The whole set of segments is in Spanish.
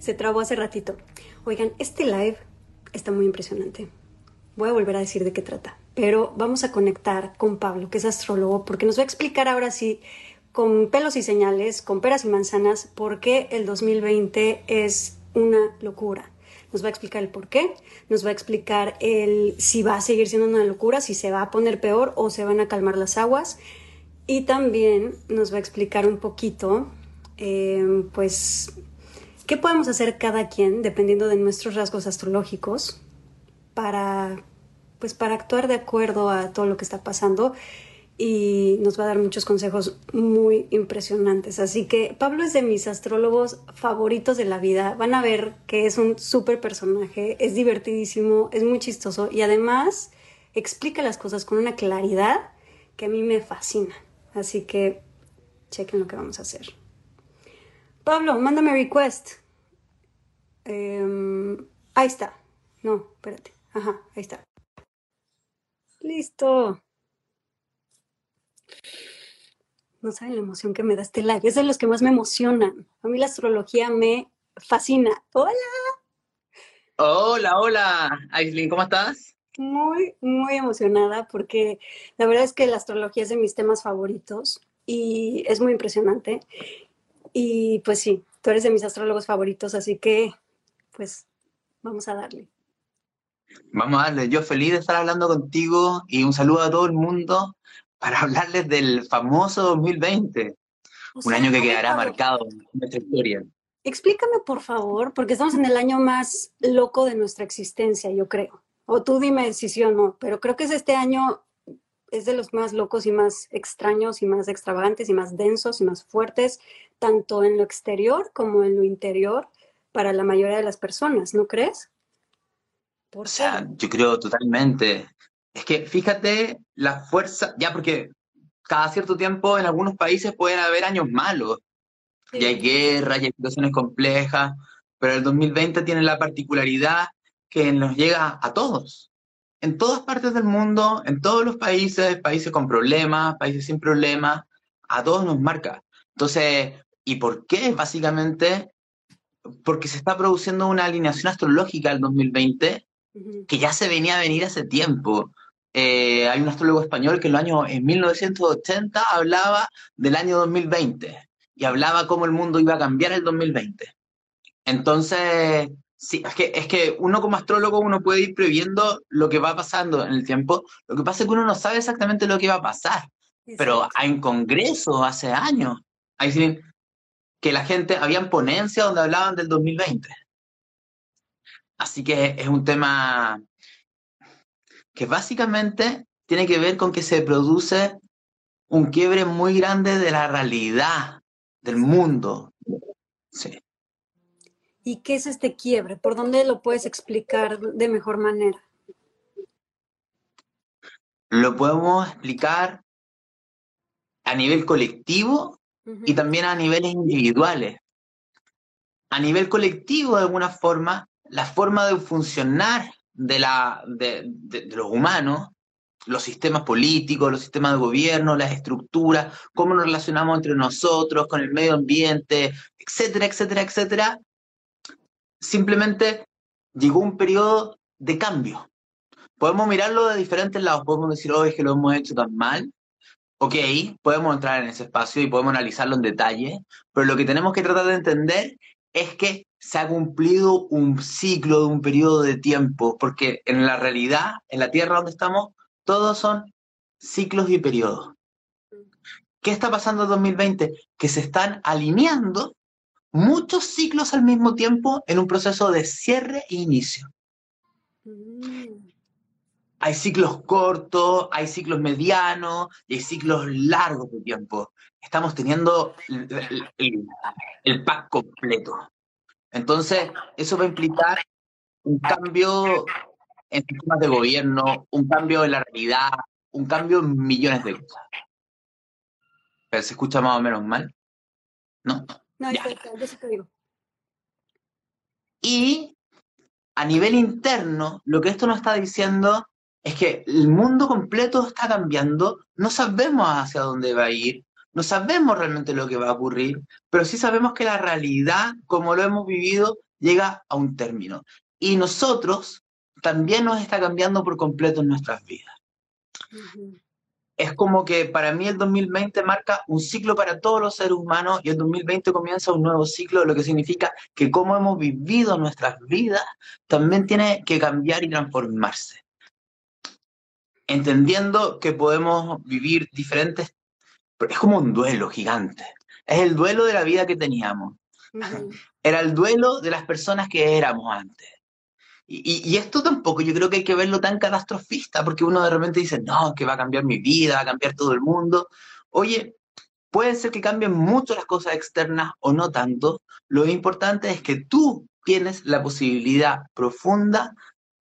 Se trabó hace ratito. Oigan, este live está muy impresionante. Voy a volver a decir de qué trata, pero vamos a conectar con Pablo, que es astrólogo, porque nos va a explicar ahora sí, con pelos y señales, con peras y manzanas, por qué el 2020 es una locura. Nos va a explicar el por qué, nos va a explicar el si va a seguir siendo una locura, si se va a poner peor o se van a calmar las aguas. Y también nos va a explicar un poquito, eh, pues, ¿Qué podemos hacer cada quien, dependiendo de nuestros rasgos astrológicos, para, pues, para actuar de acuerdo a todo lo que está pasando? Y nos va a dar muchos consejos muy impresionantes. Así que Pablo es de mis astrólogos favoritos de la vida. Van a ver que es un súper personaje, es divertidísimo, es muy chistoso y además explica las cosas con una claridad que a mí me fascina. Así que chequen lo que vamos a hacer. Pablo, mándame request. Em, ahí está. No, espérate. Ajá, ahí está. Listo. No saben la emoción que me da este live. Es de los que más me emocionan. A mí la astrología me fascina. Hola. Hola, hola. Aislinn, ¿cómo estás? Muy, muy emocionada porque la verdad es que la astrología es de mis temas favoritos y es muy impresionante. Y pues sí, tú eres de mis astrólogos favoritos, así que pues vamos a darle. Vamos a darle. Yo feliz de estar hablando contigo y un saludo a todo el mundo para hablarles del famoso 2020, un año que quedará marcado en nuestra historia. Explícame, por favor, porque estamos en el año más loco de nuestra existencia, yo creo. O tú dime si sí o no, pero creo que es este año es de los más locos y más extraños y más extravagantes y más densos y más fuertes, tanto en lo exterior como en lo interior para la mayoría de las personas, ¿no crees? o sea, yo creo totalmente. Es que fíjate la fuerza, ya porque cada cierto tiempo en algunos países pueden haber años malos, y hay guerras, y hay situaciones complejas, pero el 2020 tiene la particularidad que nos llega a todos, en todas partes del mundo, en todos los países, países con problemas, países sin problemas, a todos nos marca. Entonces, ¿y por qué? Básicamente porque se está produciendo una alineación astrológica al 2020 que ya se venía a venir hace tiempo. Eh, hay un astrólogo español que en, los años, en 1980 hablaba del año 2020 y hablaba cómo el mundo iba a cambiar el 2020. Entonces, sí, es que, es que uno como astrólogo uno puede ir previendo lo que va pasando en el tiempo. Lo que pasa es que uno no sabe exactamente lo que va a pasar. Pero hay un congreso hace años. Hay, que la gente, habían ponencias donde hablaban del 2020. Así que es un tema que básicamente tiene que ver con que se produce un quiebre muy grande de la realidad del mundo. Sí. ¿Y qué es este quiebre? ¿Por dónde lo puedes explicar de mejor manera? Lo podemos explicar a nivel colectivo y también a niveles individuales. A nivel colectivo, de alguna forma, la forma de funcionar de, la, de, de, los humanos, los sistemas políticos, los sistemas de gobierno, las estructuras, cómo nos relacionamos entre nosotros, con el medio ambiente, etcétera, etcétera, etcétera, simplemente llegó un periodo de cambio. Podemos mirarlo de diferentes lados, podemos decir, oh, es que lo hemos hecho tan mal, ok, podemos entrar en ese espacio y podemos analizarlo en detalle, pero lo que tenemos que tratar de entender es que se ha cumplido un ciclo de un periodo de tiempo, porque en la realidad, en la Tierra donde estamos, todos son ciclos y periodos. ¿Qué está pasando en 2020? Que se están alineando muchos ciclos al mismo tiempo en un proceso de cierre e inicio. Hay ciclos cortos, hay ciclos medianos y hay ciclos largos de tiempo. Estamos teniendo el, pack completo. Entonces, eso va a implicar un cambio en sistemas de gobierno, un cambio en la realidad, un cambio en millones de cosas. ¿Pero se escucha más o menos mal? ¿No? No, ya. yo sí te digo. Y a nivel interno, lo que esto nos está diciendo es que el mundo completo está cambiando, no sabemos hacia dónde va a ir, no sabemos realmente lo que va a ocurrir, pero sí sabemos que la realidad, como lo hemos vivido, llega a un término. Y nosotros también nos está cambiando por completo en nuestras vidas. Es como que para mí el 2020 marca un ciclo para todos los seres humanos y el 2020 comienza un nuevo ciclo, lo que significa que como hemos vivido nuestras vidas también tiene que cambiar y transformarse. Entendiendo que podemos vivir diferentes, es como un duelo gigante. Es el duelo de la vida que teníamos. Era el duelo de las personas que éramos antes y, esto tampoco, yo creo que hay que verlo tan catastrofista, porque uno de repente dice, no, que va a cambiar mi vida, va a cambiar todo el mundo. Oye, puede ser que cambien mucho las cosas externas o no tanto. Lo importante es que tú tienes la posibilidad profunda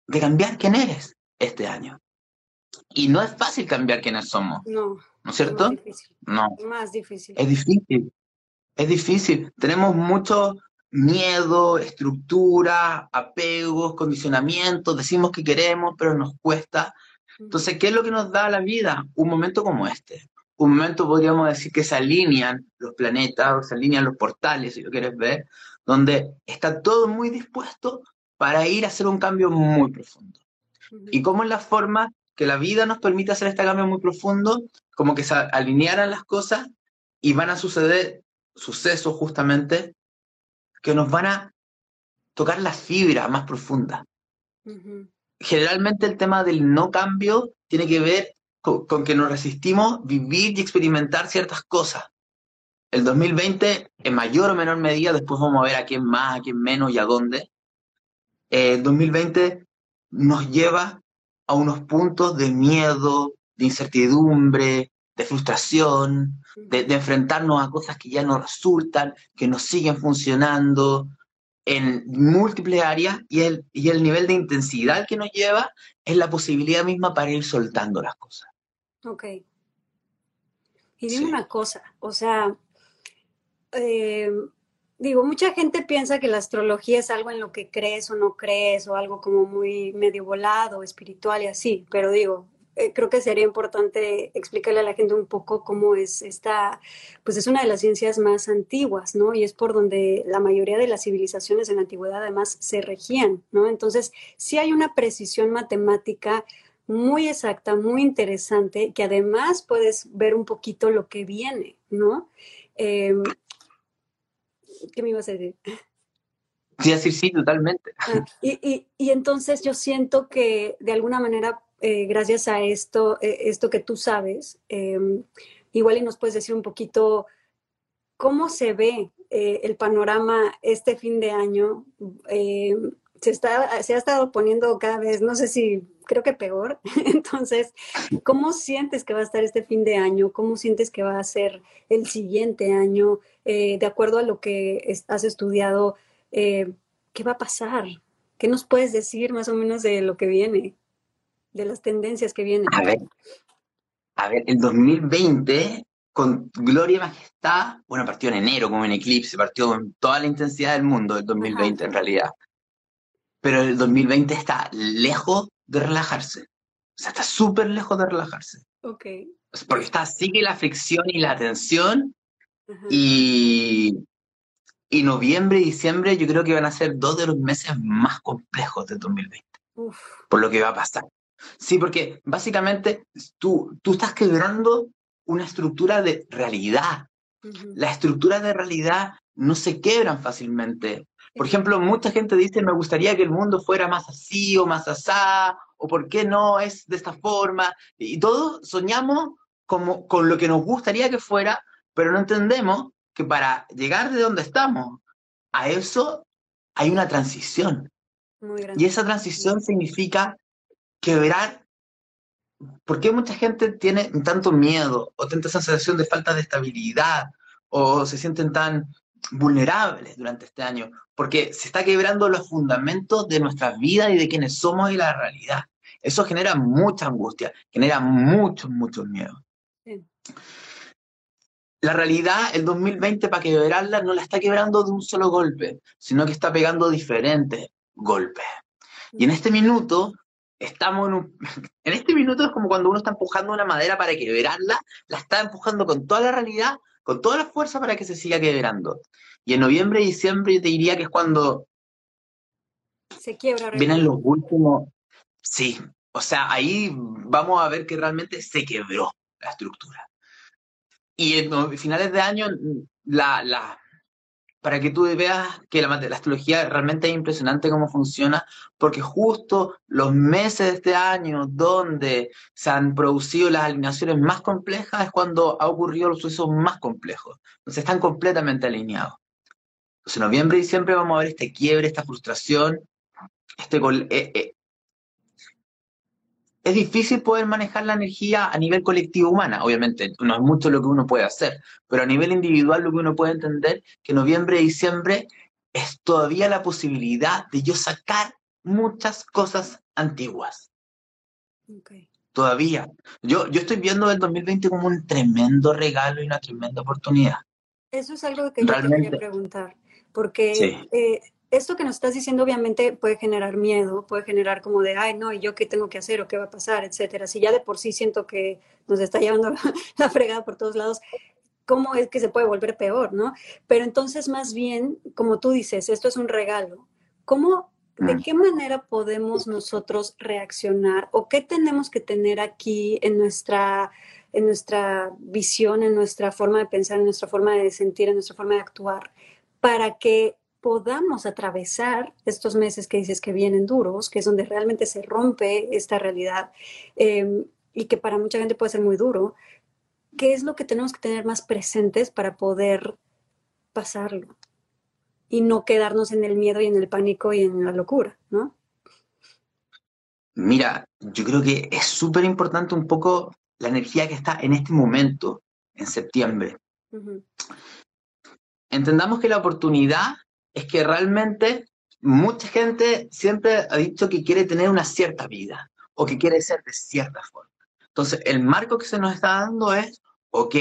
de cambiar quién eres este año. Y no es fácil cambiar quiénes somos. No. ¿No es cierto? Es más difícil. No. Más difícil. Es difícil. Es difícil. Tenemos mucho miedo, estructura, apegos, condicionamientos, decimos que queremos, pero nos cuesta. Entonces, ¿qué es lo que nos da la vida? Un momento como este. Un momento, podríamos decir, que se alinean los planetas, se alinean los portales, si lo quieres ver, donde está todo muy dispuesto para ir a hacer un cambio muy profundo. ¿Y cómo es la forma que la vida nos permite hacer este cambio muy profundo? Como que se alinearan las cosas y van a suceder sucesos justamente que nos van a tocar la fibra más profunda. Generalmente el tema del no cambio tiene que ver con, que nos resistimos vivir y experimentar ciertas cosas. El 2020, en mayor o menor medida, después vamos a ver a quién más, a quién menos y a dónde. Eh, el 2020 nos lleva a unos puntos de miedo, de incertidumbre, de frustración, de, enfrentarnos a cosas que ya no resultan, que nos siguen funcionando en múltiples áreas y el, y el nivel de intensidad que nos lleva es la posibilidad misma para ir soltando las cosas. Ok. Y dime una cosa, o sea, eh, digo, mucha gente piensa que la astrología es algo en lo que crees o no crees, o algo como muy medio volado, espiritual y así, pero digo, eh, creo que sería importante explicarle a la gente un poco cómo es esta, pues es una de las ciencias más antiguas, ¿no? Y es por donde la mayoría de las civilizaciones en la antigüedad además se regían, ¿no? Entonces, sí hay una precisión matemática muy exacta, muy interesante, que además puedes ver un poquito lo que viene, ¿no? Em, ¿Qué me ibas a decir? Sí, sí, sí, totalmente. Ah, y, y entonces yo siento que de alguna manera eh, gracias a esto, eh, esto que tú sabes, em, igual y nos puedes decir un poquito cómo se ve eh, el panorama este fin de año. Se, está, se ha estado poniendo cada vez, no sé si creo que peor. Entonces, ¿cómo sientes que va a estar este fin de año? ¿Cómo sientes que va a ser el siguiente año? de acuerdo a lo que has estudiado, ¿qué va a pasar? ¿Qué nos puedes decir más o menos de lo que viene? de las tendencias que vienen. A ver, a ver, el 2020 con gloria y majestad, bueno, partió en enero como en eclipse, partió con toda la intensidad del mundo el 2020 en realidad. Pero el 2020 está lejos de relajarse. O sea, está súper lejos de relajarse. Ok. Porque está, sigue la fricción y la tensión. Y, y noviembre y diciembre yo creo que van a ser dos de los meses más complejos del 2020. Por lo que va a pasar. Sí, porque básicamente tú, tú estás quebrando una estructura de realidad. Las estructuras de realidad no se quebran fácilmente. Por ejemplo, mucha gente dice, me gustaría que el mundo fuera más así o más asá, o por qué no es de esta forma. Y todos soñamos como, con lo que nos gustaría que fuera, pero no entendemos que para llegar de donde estamos a eso hay una transición. y esa transición significa quebrar. ¿Por qué mucha gente tiene tanto miedo o tanta sensación de falta de estabilidad o se sienten tan vulnerables durante este año, porque se está quebrando los fundamentos de nuestras vidas y de quienes somos y la realidad. Eso genera mucha angustia, genera muchos, muchos miedos. La realidad, el 2020, para quebrarla, no la está quebrando de un solo golpe, sino que está pegando diferentes golpes. Y en este minuto, estamos en un... En este minuto es como cuando uno está empujando una madera para quebrarla, la está empujando con toda la realidad, con toda la fuerza para que se siga quebrando. Y en noviembre y diciembre yo te diría que es cuando... Se quiebra. Vienen los últimos... Sí, o sea, ahí vamos a ver que realmente se quebró la estructura. Y en finales de año, la, la, para que tú veas que la, la, astrología realmente es impresionante cómo funciona, porque justo los meses de este año donde se han producido las alineaciones más complejas es cuando ha ocurrido los sucesos más complejos. Entonces están completamente alineados. Entonces, en noviembre y diciembre vamos a ver este quiebre, esta frustración, este, eh, eh, es difícil poder manejar la energía a nivel colectivo humana, obviamente, no es mucho lo que uno puede hacer, pero a nivel individual lo que uno puede entender que noviembre y diciembre es todavía la posibilidad de yo sacar muchas cosas antiguas. Todavía. Yo, yo estoy viendo el 2020 como un tremendo regalo y una tremenda oportunidad. Eso es algo que yo quería preguntar, porque eh, esto que nos estás diciendo obviamente puede generar miedo, puede generar como de, ay, no, ¿y yo qué tengo que hacer o qué va a pasar, etcétera. Si ya de por sí siento que nos está llevando la fregada por todos lados, ¿cómo es que se puede volver peor, no? Pero entonces, más bien, como tú dices, esto es un regalo. ¿Cómo, de mm. qué manera podemos nosotros reaccionar o qué tenemos que tener aquí en nuestra en nuestra visión, en nuestra forma de pensar, en nuestra forma de sentir, en nuestra forma de actuar, para que podamos atravesar estos meses que dices que vienen duros, que es donde realmente se rompe esta realidad em, y que para mucha gente puede ser muy duro, ¿qué es lo que tenemos que tener más presentes para poder pasarlo? Y no quedarnos en el miedo y en el pánico y en la locura, ¿no? Mira, yo creo que es súper importante un poco la energía que está en este momento, en septiembre. Entendamos que la oportunidad es que realmente mucha gente siempre ha dicho que quiere tener una cierta vida o que quiere ser de cierta forma. Entonces, el marco que se nos está dando es, ok,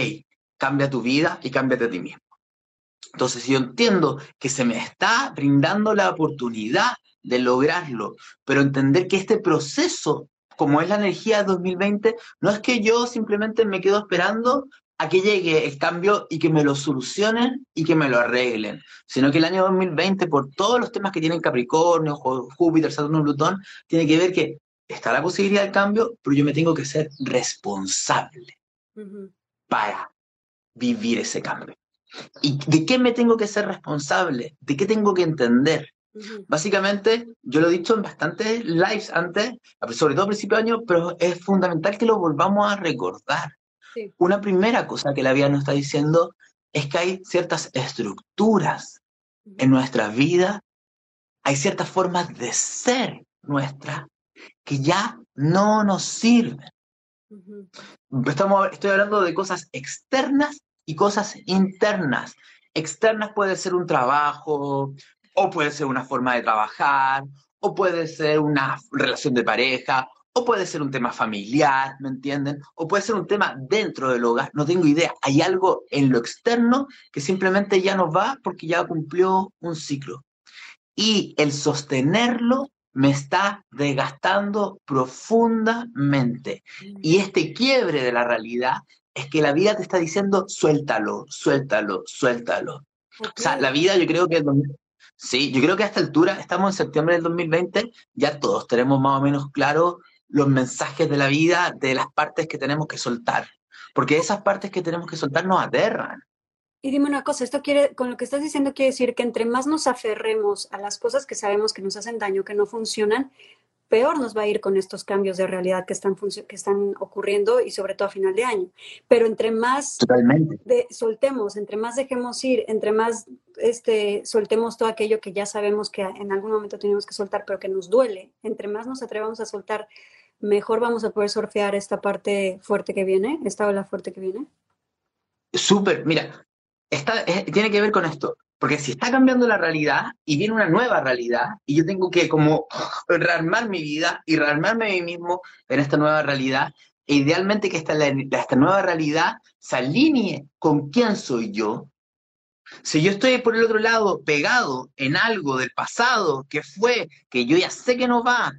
cambia tu vida y cámbiate a ti mismo. Entonces, yo entiendo que se me está brindando la oportunidad de lograrlo, pero entender que este proceso, como es la energía 2020, no es que yo simplemente me quedo esperando a que llegue el cambio y que me lo solucionen y que me lo arreglen, sino que el año 2020, por todos los temas que tienen Capricornio, Júpiter, Saturno, Plutón, tiene que ver que está la posibilidad del cambio, pero yo me tengo que ser responsable para vivir ese cambio. ¿Y de qué me tengo que ser responsable? ¿De qué tengo que entender? Básicamente, yo lo he dicho en bastantes lives antes, sobre todo a principio de año, pero es fundamental que lo volvamos a recordar. Una primera cosa que la vida nos está diciendo es que hay ciertas estructuras en nuestra vida, hay ciertas formas de ser nuestra que ya no nos sirven. Estamos, estoy hablando de cosas externas y cosas internas. Externas puede ser un trabajo, o puede ser una forma de trabajar, o puede ser una relación de pareja, o puede ser un tema familiar, ¿me entienden? O puede ser un tema dentro del hogar, no tengo idea. Hay algo en lo externo que simplemente ya no va porque ya cumplió un ciclo. Y el sostenerlo me está desgastando profundamente. Y este quiebre de la realidad es que la vida te está diciendo, suéltalo, suéltalo, suéltalo. O sea, la vida yo creo que... Sí, yo creo que a esta altura, estamos en septiembre del 2020, ya todos tenemos más o menos claro los mensajes de la vida de las partes que tenemos que soltar, porque esas partes que tenemos que soltar nos aterran. Y dime una cosa, esto quiere, con lo que estás diciendo quiere decir que entre más nos aferremos a las cosas que sabemos que nos hacen daño, que no funcionan, peor nos va a ir con estos cambios de realidad que están, que están ocurriendo y sobre todo a final de año. Pero entre más De, soltemos, entre más dejemos ir, entre más este, soltemos todo aquello que ya sabemos que en algún momento tenemos que soltar, pero que nos duele, entre más nos atrevamos a soltar mejor vamos a poder surfear esta parte fuerte que viene, esta ola fuerte que viene? Súper, mira, esta, tiene que ver con esto. Porque si está cambiando la realidad y viene una nueva realidad y yo tengo que como rearmar mi vida y rearmarme a mí mismo en esta nueva realidad, e idealmente que esta, esta nueva realidad se alinee con quién soy yo. Si yo estoy por el otro lado pegado en algo del pasado que fue, que yo ya sé que no va,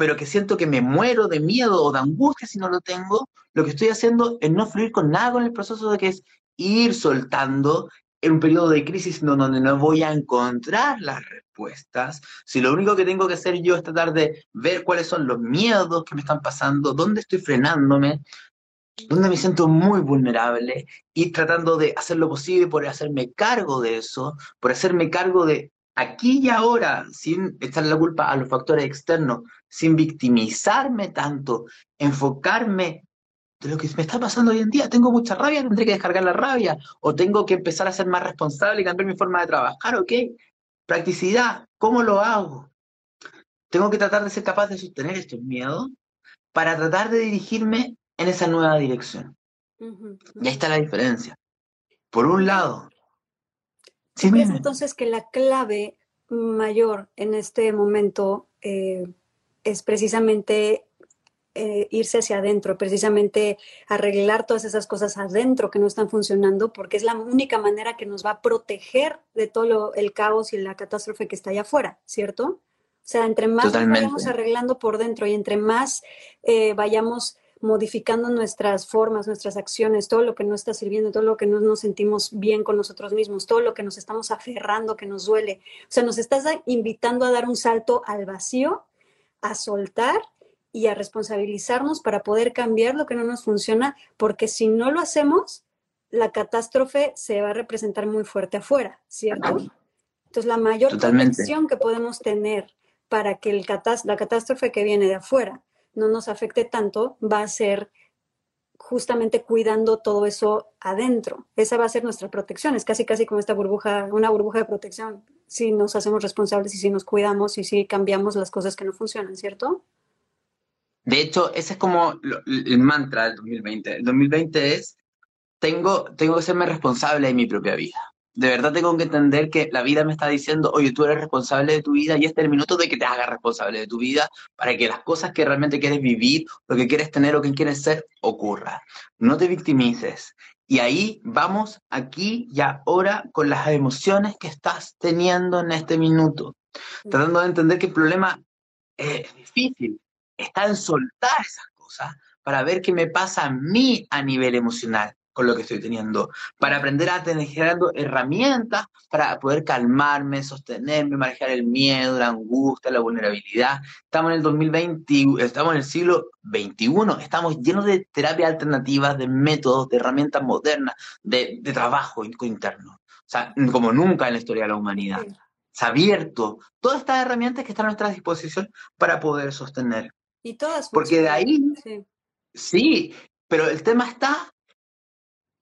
pero que siento que me muero de miedo o de angustia si no lo tengo, lo que estoy haciendo es no fluir con nada con el proceso de que es ir soltando en un periodo de crisis donde no voy a encontrar las respuestas, si lo único que tengo que hacer yo es tratar de ver cuáles son los miedos que me están pasando, dónde estoy frenándome, dónde me siento muy vulnerable y tratando de hacer lo posible por hacerme cargo de eso, por hacerme cargo de aquí y ahora, sin echarle la culpa a los factores externos, sin victimizarme tanto, enfocarme de lo que me está pasando hoy en día. Tengo mucha rabia, tendré que descargar la rabia, o tengo que empezar a ser más responsable y cambiar mi forma de trabajar, ¿ok? Practicidad, ¿cómo lo hago? Tengo que tratar de ser capaz de sostener estos miedos para tratar de dirigirme en esa nueva dirección. Y ahí está la diferencia. Por un lado, ¿Sí crees entonces que la clave mayor en este momento eh, es precisamente eh, irse hacia adentro, precisamente arreglar todas esas cosas adentro que no están funcionando, porque es la única manera que nos va a proteger de todo el caos y la catástrofe que está allá afuera, ¿cierto? O sea, entre más vayamos arreglando por dentro y entre más eh, vayamos modificando nuestras formas, nuestras acciones, todo lo que no está sirviendo, todo lo que no nos sentimos bien con nosotros mismos, todo lo que nos estamos aferrando, que nos duele. O sea, nos estás invitando a dar un salto al vacío, a soltar y a responsabilizarnos para poder cambiar lo que no nos funciona, porque si no lo hacemos, la catástrofe se va a representar muy fuerte afuera, ¿cierto? Entonces, la mayor protección que podemos tener para que el la catástrofe que viene de afuera no nos afecte tanto va a ser justamente cuidando todo eso adentro. Esa va a ser nuestra protección. Es casi, casi como esta burbuja, una burbuja de protección. Si nos hacemos responsables y si nos cuidamos y si cambiamos las cosas que no funcionan, ¿cierto? De hecho, ese es como el mantra del 2020. El 2020 es, tengo, tengo que serme responsable de mi propia vida. De verdad tengo que entender que la vida me está diciendo, oye, tú eres responsable de tu vida y este es el minuto de que te hagas responsable de tu vida para que las cosas que realmente quieres vivir, lo que quieres tener o que quieres ser, ocurra. No te victimices. Y ahí vamos aquí y ahora con las emociones que estás teniendo en este minuto. Tratando de entender que el problema es difícil, está en soltar esas cosas para ver qué me pasa a mí a nivel emocional con lo que estoy teniendo, para aprender a tener generando herramientas para poder calmarme, sostenerme, manejar el miedo, la angustia, la vulnerabilidad. Estamos en el 2020, estamos en el siglo XXI, estamos llenos de terapias alternativas, de métodos, de herramientas modernas, de, de trabajo interno. O sea, como nunca en la historia de la humanidad. Se ha abierto todas estas herramientas que están a nuestra disposición para poder sostener. Y todas. Porque de ahí, sí. pero el tema está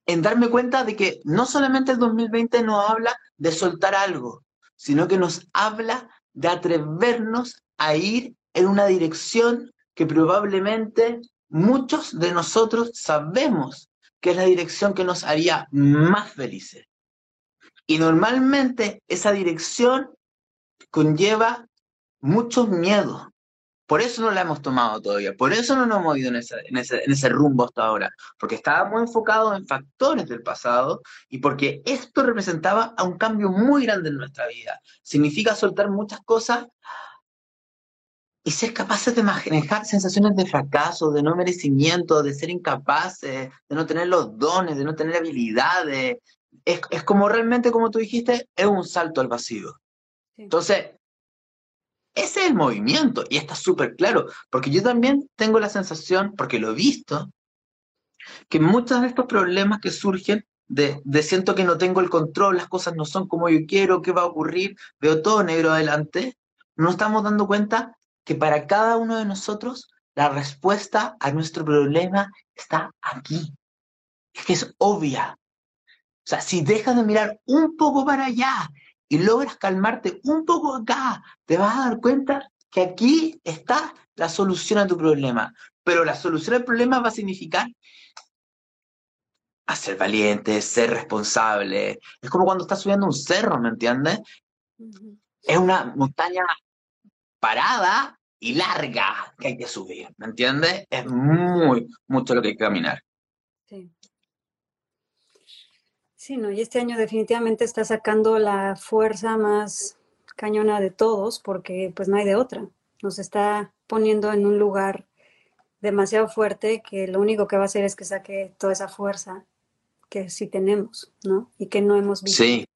en darme cuenta de que no solamente el 2020 nos habla de soltar algo, sino que nos habla de atrevernos a ir en una dirección que probablemente muchos de nosotros sabemos que es la dirección que nos haría más felices. Y normalmente esa dirección conlleva muchos miedos, por eso no la hemos tomado todavía, por eso no nos hemos ido en ese, rumbo hasta ahora, porque estábamos enfocados en factores del pasado y porque esto representaba a un cambio muy grande en nuestra vida. Significa soltar muchas cosas y ser capaces de manejar sensaciones de fracaso, de no merecimiento, de ser incapaces, de no tener los dones, de no tener habilidades. Es, es como realmente, como tú dijiste, es un salto al vacío. Entonces, ese es el movimiento y está súper claro, porque yo también tengo la sensación, porque lo he visto, que muchos de estos problemas que surgen de, siento que no tengo el control, las cosas no son como yo quiero, qué va a ocurrir, veo todo negro adelante, no estamos dando cuenta que para cada uno de nosotros la respuesta a nuestro problema está aquí. Es que es obvia. O sea, si dejas de mirar un poco para allá y logras calmarte un poco acá, te vas a dar cuenta que aquí está la solución a tu problema. Pero la solución al problema va a significar a ser valiente, ser responsable. Es como cuando estás subiendo un cerro, ¿me entiendes? Es una montaña parada y larga que hay que subir, ¿me entiendes? Es muy, mucho lo que hay que caminar. Sí. Sí, no, y este año definitivamente está sacando la fuerza más cañona de todos porque pues no hay de otra. Nos está poniendo en un lugar demasiado fuerte que lo único que va a hacer es que saque toda esa fuerza que sí tenemos, ¿no? Y que no hemos visto. Sí.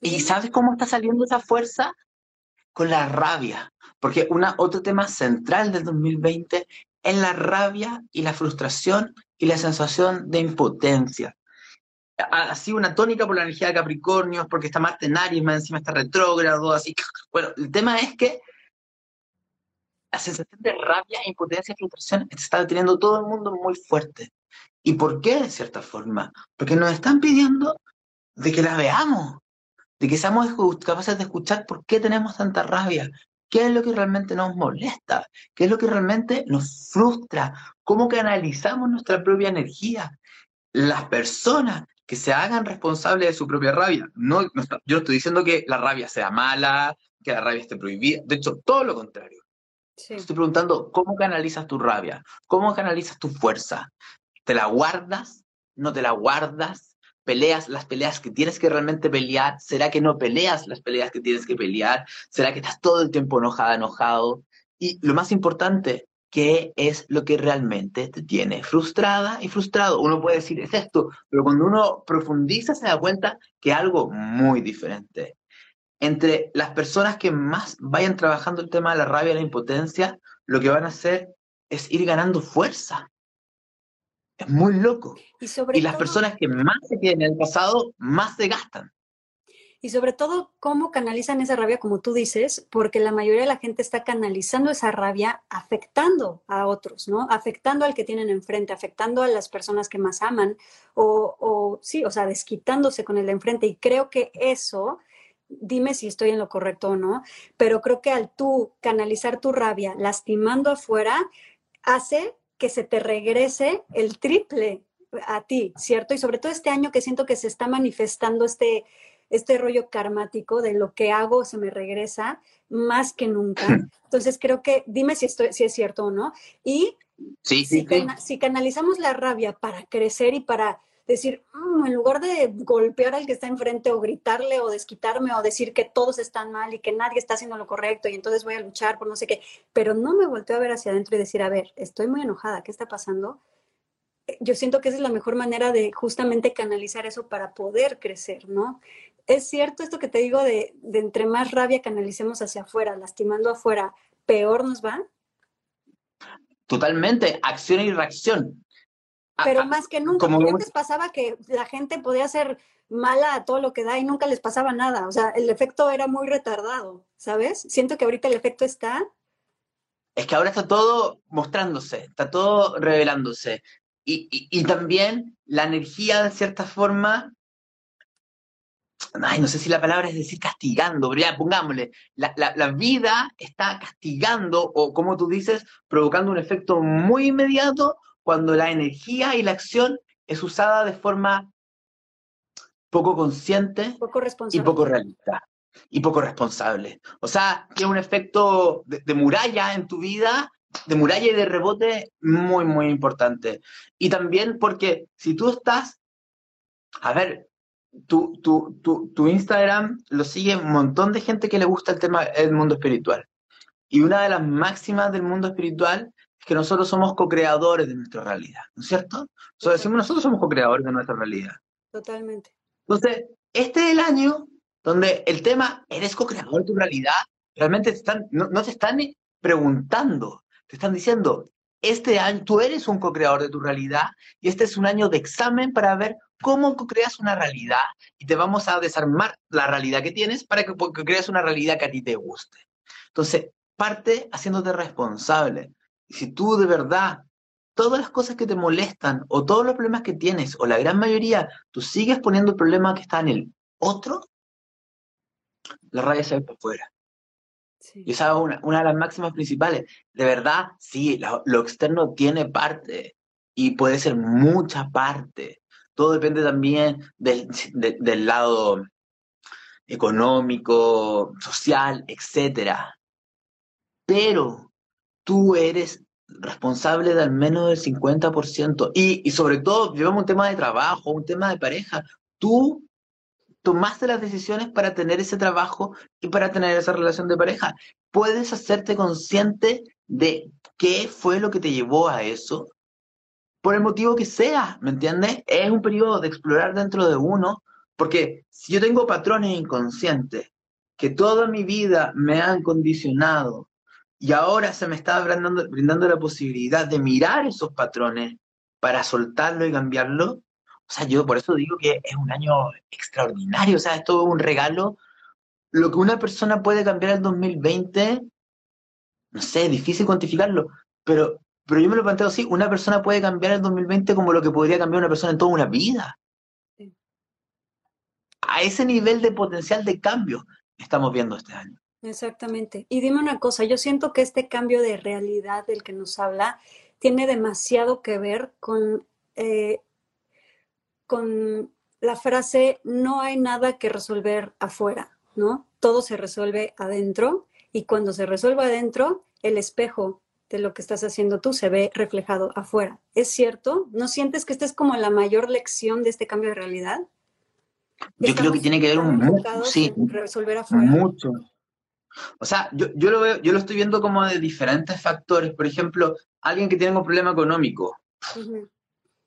¿Y sabes cómo está saliendo esa fuerza? Con la rabia. Porque una, otro tema central del 2020 es la rabia y la frustración y la sensación de impotencia. Ha sido una tónica por la energía de Capricornio, porque está Marte en Aries, más encima está retrógrado, así. Bueno, el tema es que la sensación de rabia, impotencia y frustración está deteniendo todo el mundo muy fuerte. ¿Y por qué, de cierta forma? Porque nos están pidiendo de que la veamos, de que seamos capaces de escuchar por qué tenemos tanta rabia, qué es lo que realmente nos molesta, qué es lo que realmente nos frustra, cómo canalizamos nuestra propia energía. Las personas que se hagan responsables de su propia rabia. No, yo no estoy diciendo que la rabia sea mala, que la rabia esté prohibida, de hecho, todo lo contrario. Estoy preguntando, ¿cómo canalizas tu rabia? ¿Cómo canalizas tu fuerza? ¿Te la guardas? ¿No te la guardas? ¿Peleas las peleas que tienes que realmente pelear? ¿Será que no peleas las peleas que tienes que pelear? ¿Será que estás todo el tiempo enojada, enojado? Y lo más importante, ¿qué es lo que realmente te tiene frustrada y frustrado? Uno puede decir, es esto, pero cuando uno profundiza se da cuenta que algo muy diferente. Entre las personas que más vayan trabajando el tema de la rabia y la impotencia, lo que van a hacer es ir ganando fuerza. Es muy loco. Y, las personas que más se queden en el pasado, más se gastan. Y sobre todo, cómo canalizan esa rabia, como tú dices, porque la mayoría de la gente está canalizando esa rabia afectando a otros, ¿no? Afectando al que tienen enfrente, afectando a las personas que más aman, o, o sí, o sea, desquitándose con el de enfrente. Y creo que eso, dime si estoy en lo correcto o no, pero creo que al tú canalizar tu rabia lastimando afuera, hace que se te regrese el triple a ti, ¿cierto? Y sobre todo este año que siento que se está manifestando este, este rollo karmático de lo que hago se me regresa más que nunca. Entonces creo que, dime si, esto, si es cierto o no. Y sí, si, si canalizamos la rabia para crecer y para decir, mm, en lugar de golpear al que está enfrente o gritarle o desquitarme o decir que todos están mal y que nadie está haciendo lo correcto y entonces voy a luchar por no sé qué, pero no me volteo a ver hacia adentro y decir, a ver, estoy muy enojada, ¿qué está pasando? Eh, yo siento que esa es la mejor manera de justamente canalizar eso para poder crecer, ¿no? Es cierto esto que te digo de, de entre más rabia canalicemos hacia afuera, lastimando afuera, peor nos va. Totalmente, acción y reacción. Pero más que nunca, como antes pasaba que la gente podía ser mala a todo lo que da y nunca les pasaba nada. O sea, el efecto era muy retardado, ¿sabes? Siento que ahorita el efecto está. Es que ahora está todo mostrándose, está todo revelándose. Y, y, también la energía, de cierta forma, ay, no sé si la palabra es decir castigando, pero ya pongámosle, la, la, la, vida está castigando o, como tú dices, provocando un efecto muy inmediato cuando la energía y la acción es usada de forma poco consciente y poco realista y poco responsable. O sea, que un efecto de, muralla en tu vida, de muralla y de rebote muy, muy importante. Y también porque si tú estás, a ver, tu, tu, tu, tu Instagram lo sigue un montón de gente que le gusta el tema del mundo espiritual. Y una de las máximas del mundo espiritual que nosotros somos co-creadores de nuestra realidad, ¿no es cierto? O decimos, nosotros somos co-creadores de nuestra realidad. Totalmente. Entonces, este es el año donde el tema, eres co-creador de tu realidad, realmente están, no, te están preguntando, te están diciendo, este año tú eres un co-creador de tu realidad y este es un año de examen para ver cómo co-creas una realidad y te vamos a desarmar la realidad que tienes para que creas una realidad que a ti te guste. Entonces, parte haciéndote responsable si tú de verdad, todas las cosas que te molestan o todos los problemas que tienes, o la gran mayoría, tú sigues poniendo el problema que está en el otro, la rabia se ve por fuera. Y esa es una, una, de las máximas principales. De verdad, sí, lo, externo tiene parte, y puede ser mucha parte. Todo depende también del, del lado económico, social, etc. Pero tú eres responsable de al menos del 50%. Y, y sobre todo, llevamos un tema de trabajo, un tema de pareja. Tú tomaste las decisiones para tener ese trabajo y para tener esa relación de pareja. Puedes hacerte consciente de qué fue lo que te llevó a eso, por el motivo que sea, ¿me entiendes? Es un periodo de explorar dentro de uno, porque si yo tengo patrones inconscientes que toda mi vida me han condicionado y ahora se me está brindando, la posibilidad de mirar esos patrones para soltarlo y cambiarlo, o sea, yo por eso digo que es un año extraordinario, o sea, es todo un regalo. Lo que una persona puede cambiar el 2020, no sé, es difícil cuantificarlo, pero, pero yo me lo planteo así, una persona puede cambiar el 2020 como lo que podría cambiar una persona en toda una vida. A ese nivel de potencial de cambio estamos viendo este año. Exactamente. Y dime una cosa, yo siento que este cambio de realidad del que nos habla tiene demasiado que ver con eh, con la frase no hay nada que resolver afuera, ¿no? Todo se resuelve adentro y cuando se resuelve adentro, el espejo de lo que estás haciendo tú se ve reflejado afuera. ¿Es cierto? ¿No sientes que esta es como la mayor lección de este cambio de realidad? Yo creo que tiene que ver un mucho, sí, resolver afuera. Mucho. O sea, yo, yo, lo veo, yo lo estoy viendo como de diferentes factores. Por ejemplo, alguien que tiene un problema económico.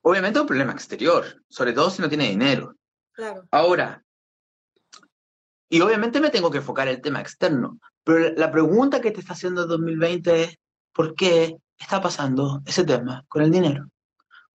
Obviamente es un problema exterior, sobre todo si no tiene dinero. Claro. Ahora, y obviamente me tengo que enfocar en el tema externo, pero la pregunta que te está haciendo el 2020 es, ¿por qué está pasando ese tema con el dinero?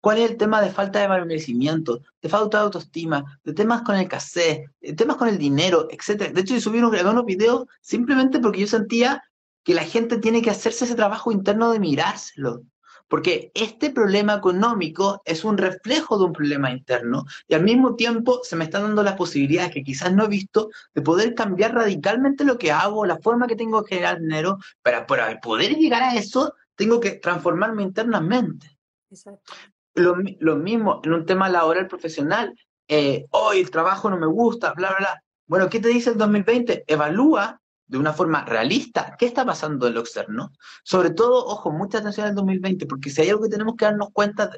¿Cuál es el tema de falta de merecimiento, de falta de autoestima, de temas con el casé, de temas con el dinero, etcétera? De hecho, yo subí unos, unos videos simplemente porque yo sentía que la gente tiene que hacerse ese trabajo interno de mirárselo, porque este problema económico es un reflejo de un problema interno y al mismo tiempo se me están dando las posibilidades que quizás no he visto de poder cambiar radicalmente lo que hago, la forma que tengo que generar dinero, para, para poder llegar a eso tengo que transformarme internamente. Exacto. Lo, lo mismo en un tema laboral profesional. Eh, hoy el trabajo no me gusta, bla, bla, bla. Bueno, ¿qué te dice el 2020? Evalúa de una forma realista qué está pasando en lo externo. Sobre todo, ojo, mucha atención en 2020, porque si hay algo que tenemos que darnos cuenta,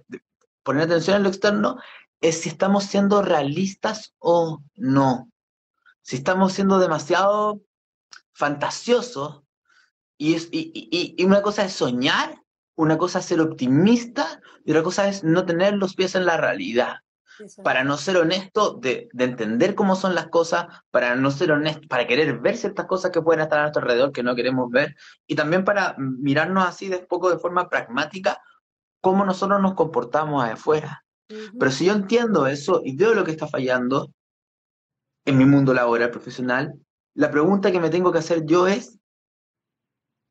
poner atención en lo externo, es si estamos siendo realistas o no. Si estamos siendo demasiado fantasiosos, y, es, y, y una cosa es soñar, una cosa es ser optimista, y otra cosa es no tener los pies en la realidad para no ser honesto de, entender cómo son las cosas, para no ser honesto, para querer ver ciertas cosas que pueden estar a nuestro alrededor que no queremos ver, y también para mirarnos así de poco de forma pragmática cómo nosotros nos comportamos afuera. Pero si yo entiendo eso y veo lo que está fallando en mi mundo laboral profesional, la pregunta que me tengo que hacer yo es,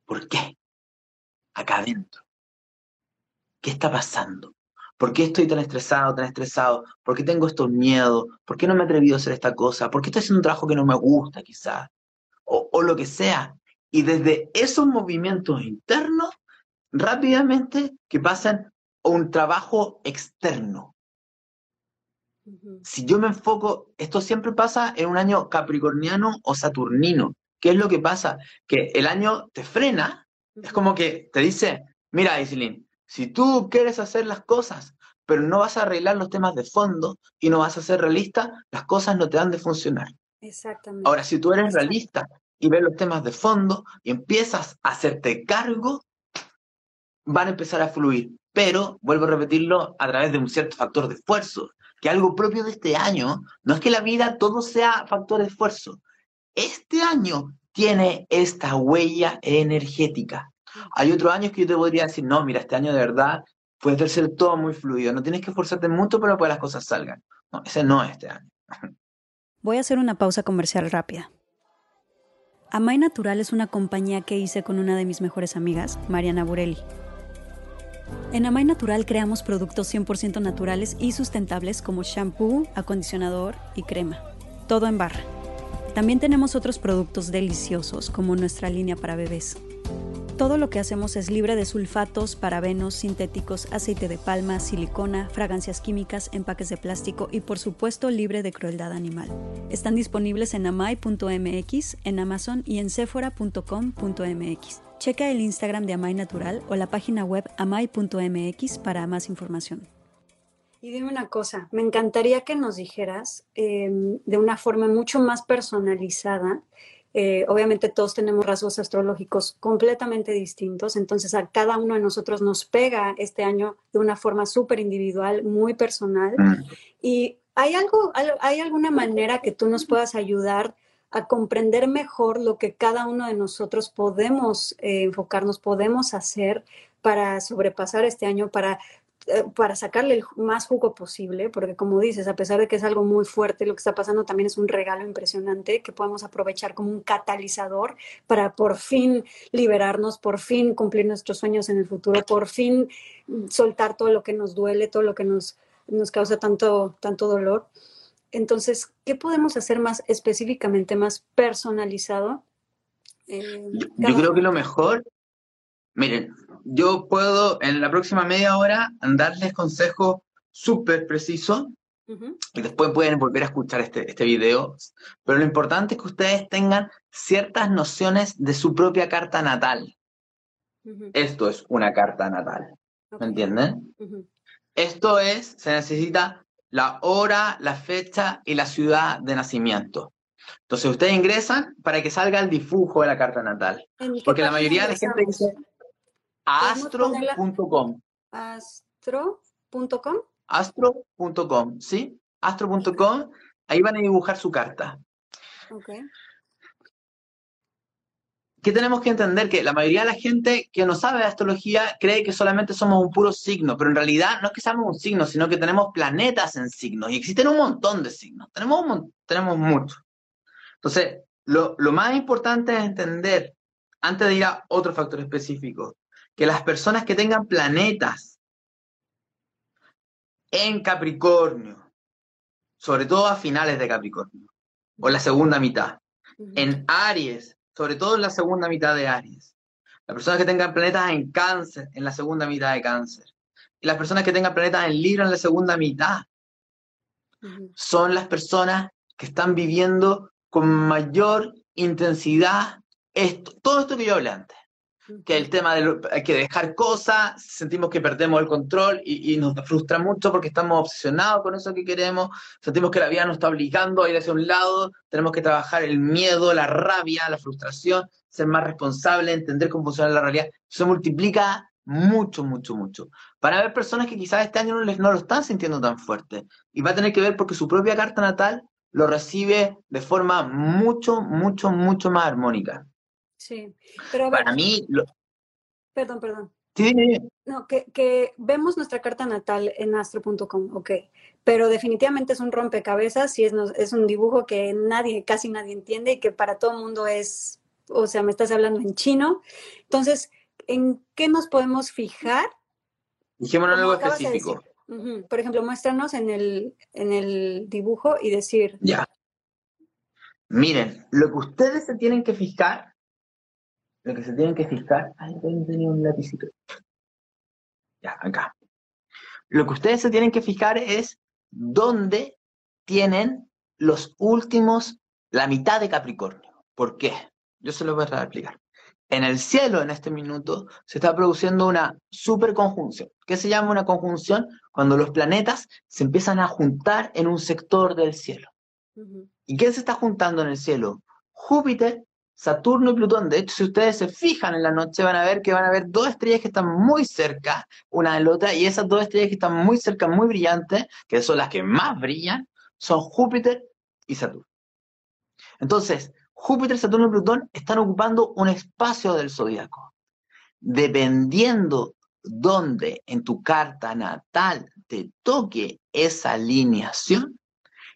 ¿por qué? Acá adentro. ¿Qué está pasando? ¿Por qué estoy tan estresado, tan estresado? ¿Por qué tengo estos miedos? ¿Por qué no me he atrevido a hacer esta cosa? ¿Por qué estoy haciendo un trabajo que no me gusta quizás? O, o lo que sea. Y desde esos movimientos internos, rápidamente que pasen a un trabajo externo. Si yo me enfoco, esto siempre pasa en un año capricorniano o saturnino. ¿Qué es lo que pasa? Que el año te frena, es como que te dice, mira, Isilín, si tú quieres hacer las cosas, pero no vas a arreglar los temas de fondo y no vas a ser realista, las cosas no te dan de funcionar. Exactamente. Ahora, si tú eres realista y ves los temas de fondo y empiezas a hacerte cargo, van a empezar a fluir. Pero, vuelvo a repetirlo, a través de un cierto factor de esfuerzo, que algo propio de este año, no es que la vida todo sea factor de esfuerzo. Este año tiene esta huella energética. Hay otros años que yo te podría decir, no, mira, este año de verdad puede ser todo muy fluido, no tienes que esforzarte mucho para que las cosas salgan. No, ese no es este año. Voy a hacer una pausa comercial rápida. Amay Natural es una compañía que hice con una de mis mejores amigas, Mariana Burelli. En Amay Natural creamos productos 100% naturales y sustentables como shampoo, acondicionador y crema. Todo en barra. También tenemos otros productos deliciosos como nuestra línea para bebés. Todo lo que hacemos es libre de sulfatos, parabenos, sintéticos, aceite de palma, silicona, fragancias químicas, empaques de plástico y por supuesto libre de crueldad animal. Están disponibles en amai.mx, en Amazon y en sephora.com.mx. Checa el Instagram de Amai Natural o la página web amai.mx para más información. Y dime una cosa, me encantaría que nos dijeras em, de una forma mucho más personalizada eh, obviamente todos tenemos rasgos astrológicos completamente distintos, entonces a cada uno de nosotros nos pega este año de una forma súper individual, muy personal. Mm. Y hay algo, hay alguna manera que tú nos puedas ayudar a comprender mejor lo que cada uno de nosotros podemos eh, enfocarnos, podemos hacer para sobrepasar este año, para para sacarle el más jugo posible, porque como dices, a pesar de que es algo muy fuerte, lo que está pasando también es un regalo impresionante que podemos aprovechar como un catalizador para por fin liberarnos, por fin cumplir nuestros sueños en el futuro, por fin soltar todo lo que nos duele, todo lo que nos, nos causa tanto, tanto dolor. Entonces, ¿qué podemos hacer más específicamente, más personalizado? Eh, yo creo que lo mejor Miren, yo puedo en la próxima media hora darles consejos súper precisos y después pueden volver a escuchar este, este video. Pero lo importante es que ustedes tengan ciertas nociones de su propia carta natal. Esto es una carta natal. ¿Me entienden? Esto es, se necesita la hora, la fecha y la ciudad de nacimiento. Entonces ustedes ingresan para que salga el dibujo de la carta natal. Porque la mayoría de la gente dice, Astro.com. Astro.com. Astro.com, ¿sí? Astro.com. Ahí van a dibujar su carta. Ok. ¿Qué tenemos que entender? Que la mayoría de la gente que no sabe de astrología cree que solamente somos un puro signo, pero en realidad no es que seamos un signo, sino que tenemos planetas en signos y existen un montón de signos. Tenemos, tenemos muchos. Entonces, lo, lo más importante es entender, antes de ir a otro factor específico, que las personas que tengan planetas en Capricornio, sobre todo a finales de Capricornio, o la segunda mitad, en Aries, sobre todo en la segunda mitad de Aries, las personas que tengan planetas en Cáncer, en la segunda mitad de Cáncer, y las personas que tengan planetas en Libra en la segunda mitad, son las personas que están viviendo con mayor intensidad esto, todo esto que yo hablé antes que el tema de hay que dejar cosas, sentimos que perdemos el control y, nos frustra mucho porque estamos obsesionados con eso que queremos, sentimos que la vida nos está obligando a ir hacia un lado, tenemos que trabajar el miedo, la rabia, la frustración, ser más responsable, entender cómo funciona la realidad. Se multiplica mucho, mucho, mucho. Para ver personas que quizás este año no, les, no lo están sintiendo tan fuerte. Y va a tener que ver porque su propia carta natal lo recibe de forma mucho, mucho, mucho más armónica. Sí, pero para mí... Perdón, perdón. Sí. No, que, vemos nuestra carta natal en astro.com, ok, pero definitivamente es un rompecabezas y es, es un dibujo que nadie, casi nadie entiende y que para todo el mundo es, o sea, me estás hablando en chino. Entonces, ¿en qué nos podemos fijar? Dijémonos algo específico. Por ejemplo, muéstranos en el, en el dibujo y decir... Ya. Miren, lo que ustedes se tienen que fijar lo que se tienen que fijar. Ay, tenía un lapicito. Ya, acá. Lo que ustedes se tienen que fijar es dónde tienen los últimos, la mitad de Capricornio. ¿Por qué? Yo se lo voy a explicar. En el cielo, en este minuto, se está produciendo una superconjunción. ¿Qué se llama una conjunción? Cuando los planetas se empiezan a juntar en un sector del cielo. ¿Y qué se está juntando en el cielo? Júpiter Saturno y Plutón. De hecho, si ustedes se fijan en la noche, van a ver que van a ver dos estrellas que están muy cerca una de la otra, y esas dos estrellas que están muy cerca, muy brillantes, que son las que más brillan, son Júpiter y Saturno. Entonces, Júpiter, Saturno y Plutón están ocupando un espacio del zodiaco. Dependiendo dónde en tu carta natal te toque esa alineación,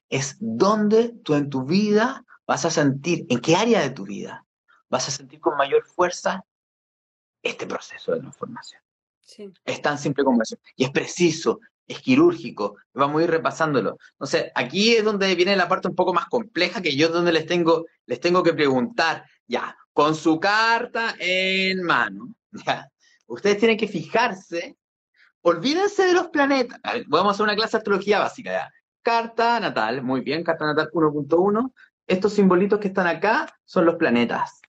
es donde tú en tu vida vas a sentir, ¿en qué área de tu vida vas a sentir con mayor fuerza este proceso de transformación? Es tan simple como eso. Y es preciso, es quirúrgico, vamos a ir repasándolo. Entonces, aquí es donde viene la parte un poco más compleja, que yo donde les tengo, les tengo que preguntar, ya, con su carta en mano. Ustedes tienen que fijarse, olvídense de los planetas. vamos a hacer una clase de astrología básica ya. Carta natal, muy bien, carta natal 1.1. Estos simbolitos que están acá son los planetas.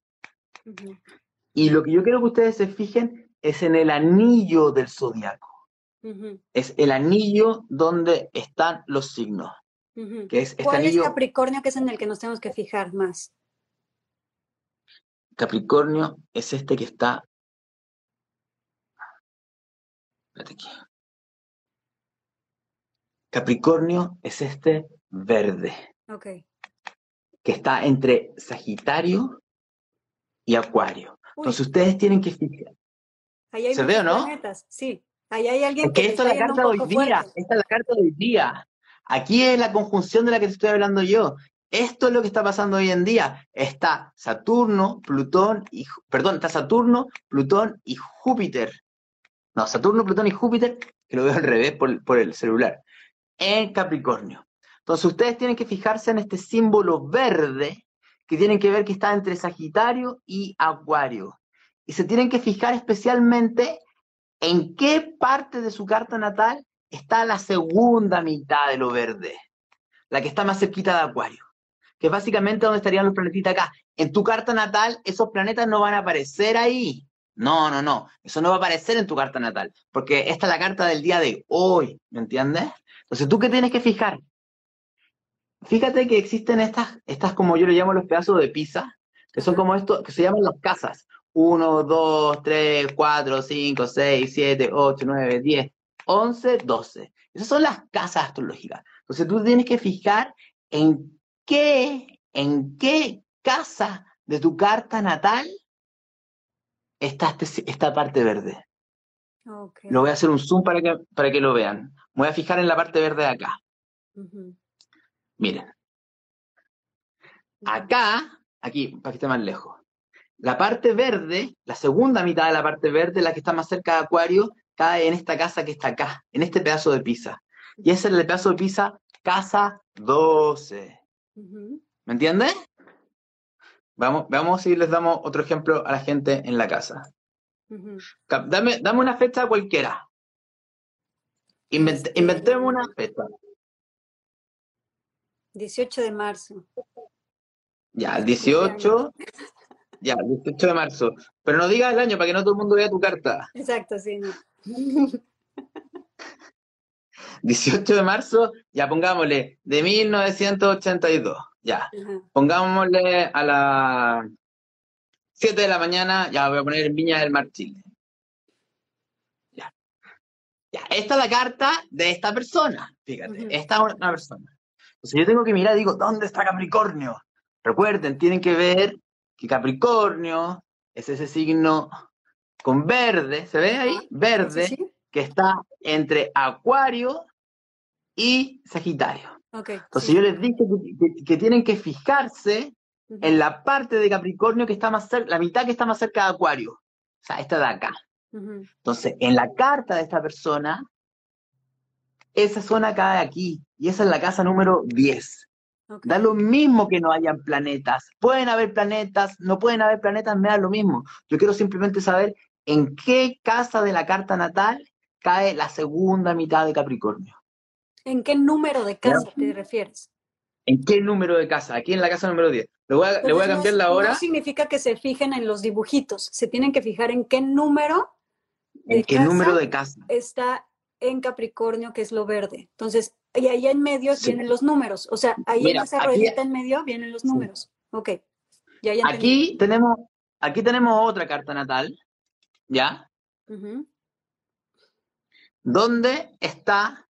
Y lo que yo quiero que ustedes se fijen es en el anillo del zodiaco. Es el anillo donde están los signos. que es este ¿Cuál es Capricornio que es en el que nos tenemos que fijar más? Capricornio es este que está. Espérate aquí. Capricornio es este verde. Ok. Que está entre Sagitario y Acuario. Entonces ustedes tienen que fijar. ¿Se ve o no? Sí. Ahí hay alguien Porque que esto es la carta de hoy día. Esta es la carta de hoy día. Aquí es la conjunción de la que te estoy hablando yo. Esto es lo que está pasando hoy en día. Está Saturno, Plutón y perdón, está Saturno, Plutón y Júpiter. No, Saturno, Plutón y Júpiter, que lo veo al revés por, por el celular. En Capricornio. Entonces ustedes tienen que fijarse en este símbolo verde que tienen que ver que está entre Sagitario y Acuario. Y se tienen que fijar especialmente en qué parte de su carta natal está la segunda mitad de lo verde, la que está más cerquita de Acuario que es básicamente donde estarían los planetitas acá. En tu carta natal, esos planetas no van a aparecer ahí. No, no, no. Eso no va a aparecer en tu carta natal, porque esta es la carta del día de hoy, ¿me entiendes? Entonces, ¿tú qué tienes que fijar? Fíjate que existen estas, estas como yo le llamo los pedazos de pizza, que son como estos, que se llaman las casas. 1, 2, 3, 4, 5, 6, 7, 8, 9, 10, 11, 12. Esas son las casas astrológicas. Entonces tú tienes que fijar en qué, en qué casa de tu carta natal está este esta parte verde. Lo voy a hacer un zoom para que, para que lo vean. Me voy a fijar en la parte verde de acá. Miren. Acá, aquí, para que esté más lejos. La parte verde, la segunda mitad de la parte verde, la que está más cerca de Acuario, cae en esta casa que está acá, en este pedazo de pizza. Y ese es el pedazo de pizza, casa 12. ¿Me entiendes? Vamos, vamos si les damos otro ejemplo a la gente en la casa. dame, dame, una fecha cualquiera. Este, inventemos una fecha. 18 de marzo. Ya, el 18. Ya, el 18 de marzo. Pero no digas el año para que no todo el mundo vea tu carta. Exacto, sí. 18 de marzo, ya pongámosle, de 1982, ya. Pongámosle a las 7 de la mañana, ya voy a poner en Viña del Mar, Chile. Ya. Ya, esta es la carta de esta persona, fíjate, esta es una persona. Entonces yo tengo que mirar, digo, ¿dónde está Capricornio? Recuerden, tienen que ver que Capricornio es ese signo con verde, ¿se ve ahí? Verde, que está entre Acuario y Sagitario. Entonces yo les dije que, tienen que fijarse en la parte de Capricornio que está más cerca, la mitad que está más cerca de Acuario. O sea, esta de acá. Entonces, en la carta de esta persona, esa zona cae aquí. Y esa es la casa número 10. Da lo mismo que no hayan planetas. Pueden haber planetas, no pueden haber planetas, me da lo mismo. Yo quiero simplemente saber en qué casa de la carta natal cae la segunda mitad de Capricornio. ¿En qué número de casa te refieres? ¿En qué número de casa? Aquí en la casa número 10. Le voy a, cambiar la hora. No significa que se fijen en los dibujitos, se tienen que fijar en qué número. ¿En qué número de casa? Está en Capricornio, que es lo verde. Entonces, y ahí en medio vienen los números. O sea, ahí en esa ruedita en medio vienen los números. Ok. Ya, aquí tenemos, aquí tenemos otra carta natal, ¿ya? ¿Dónde está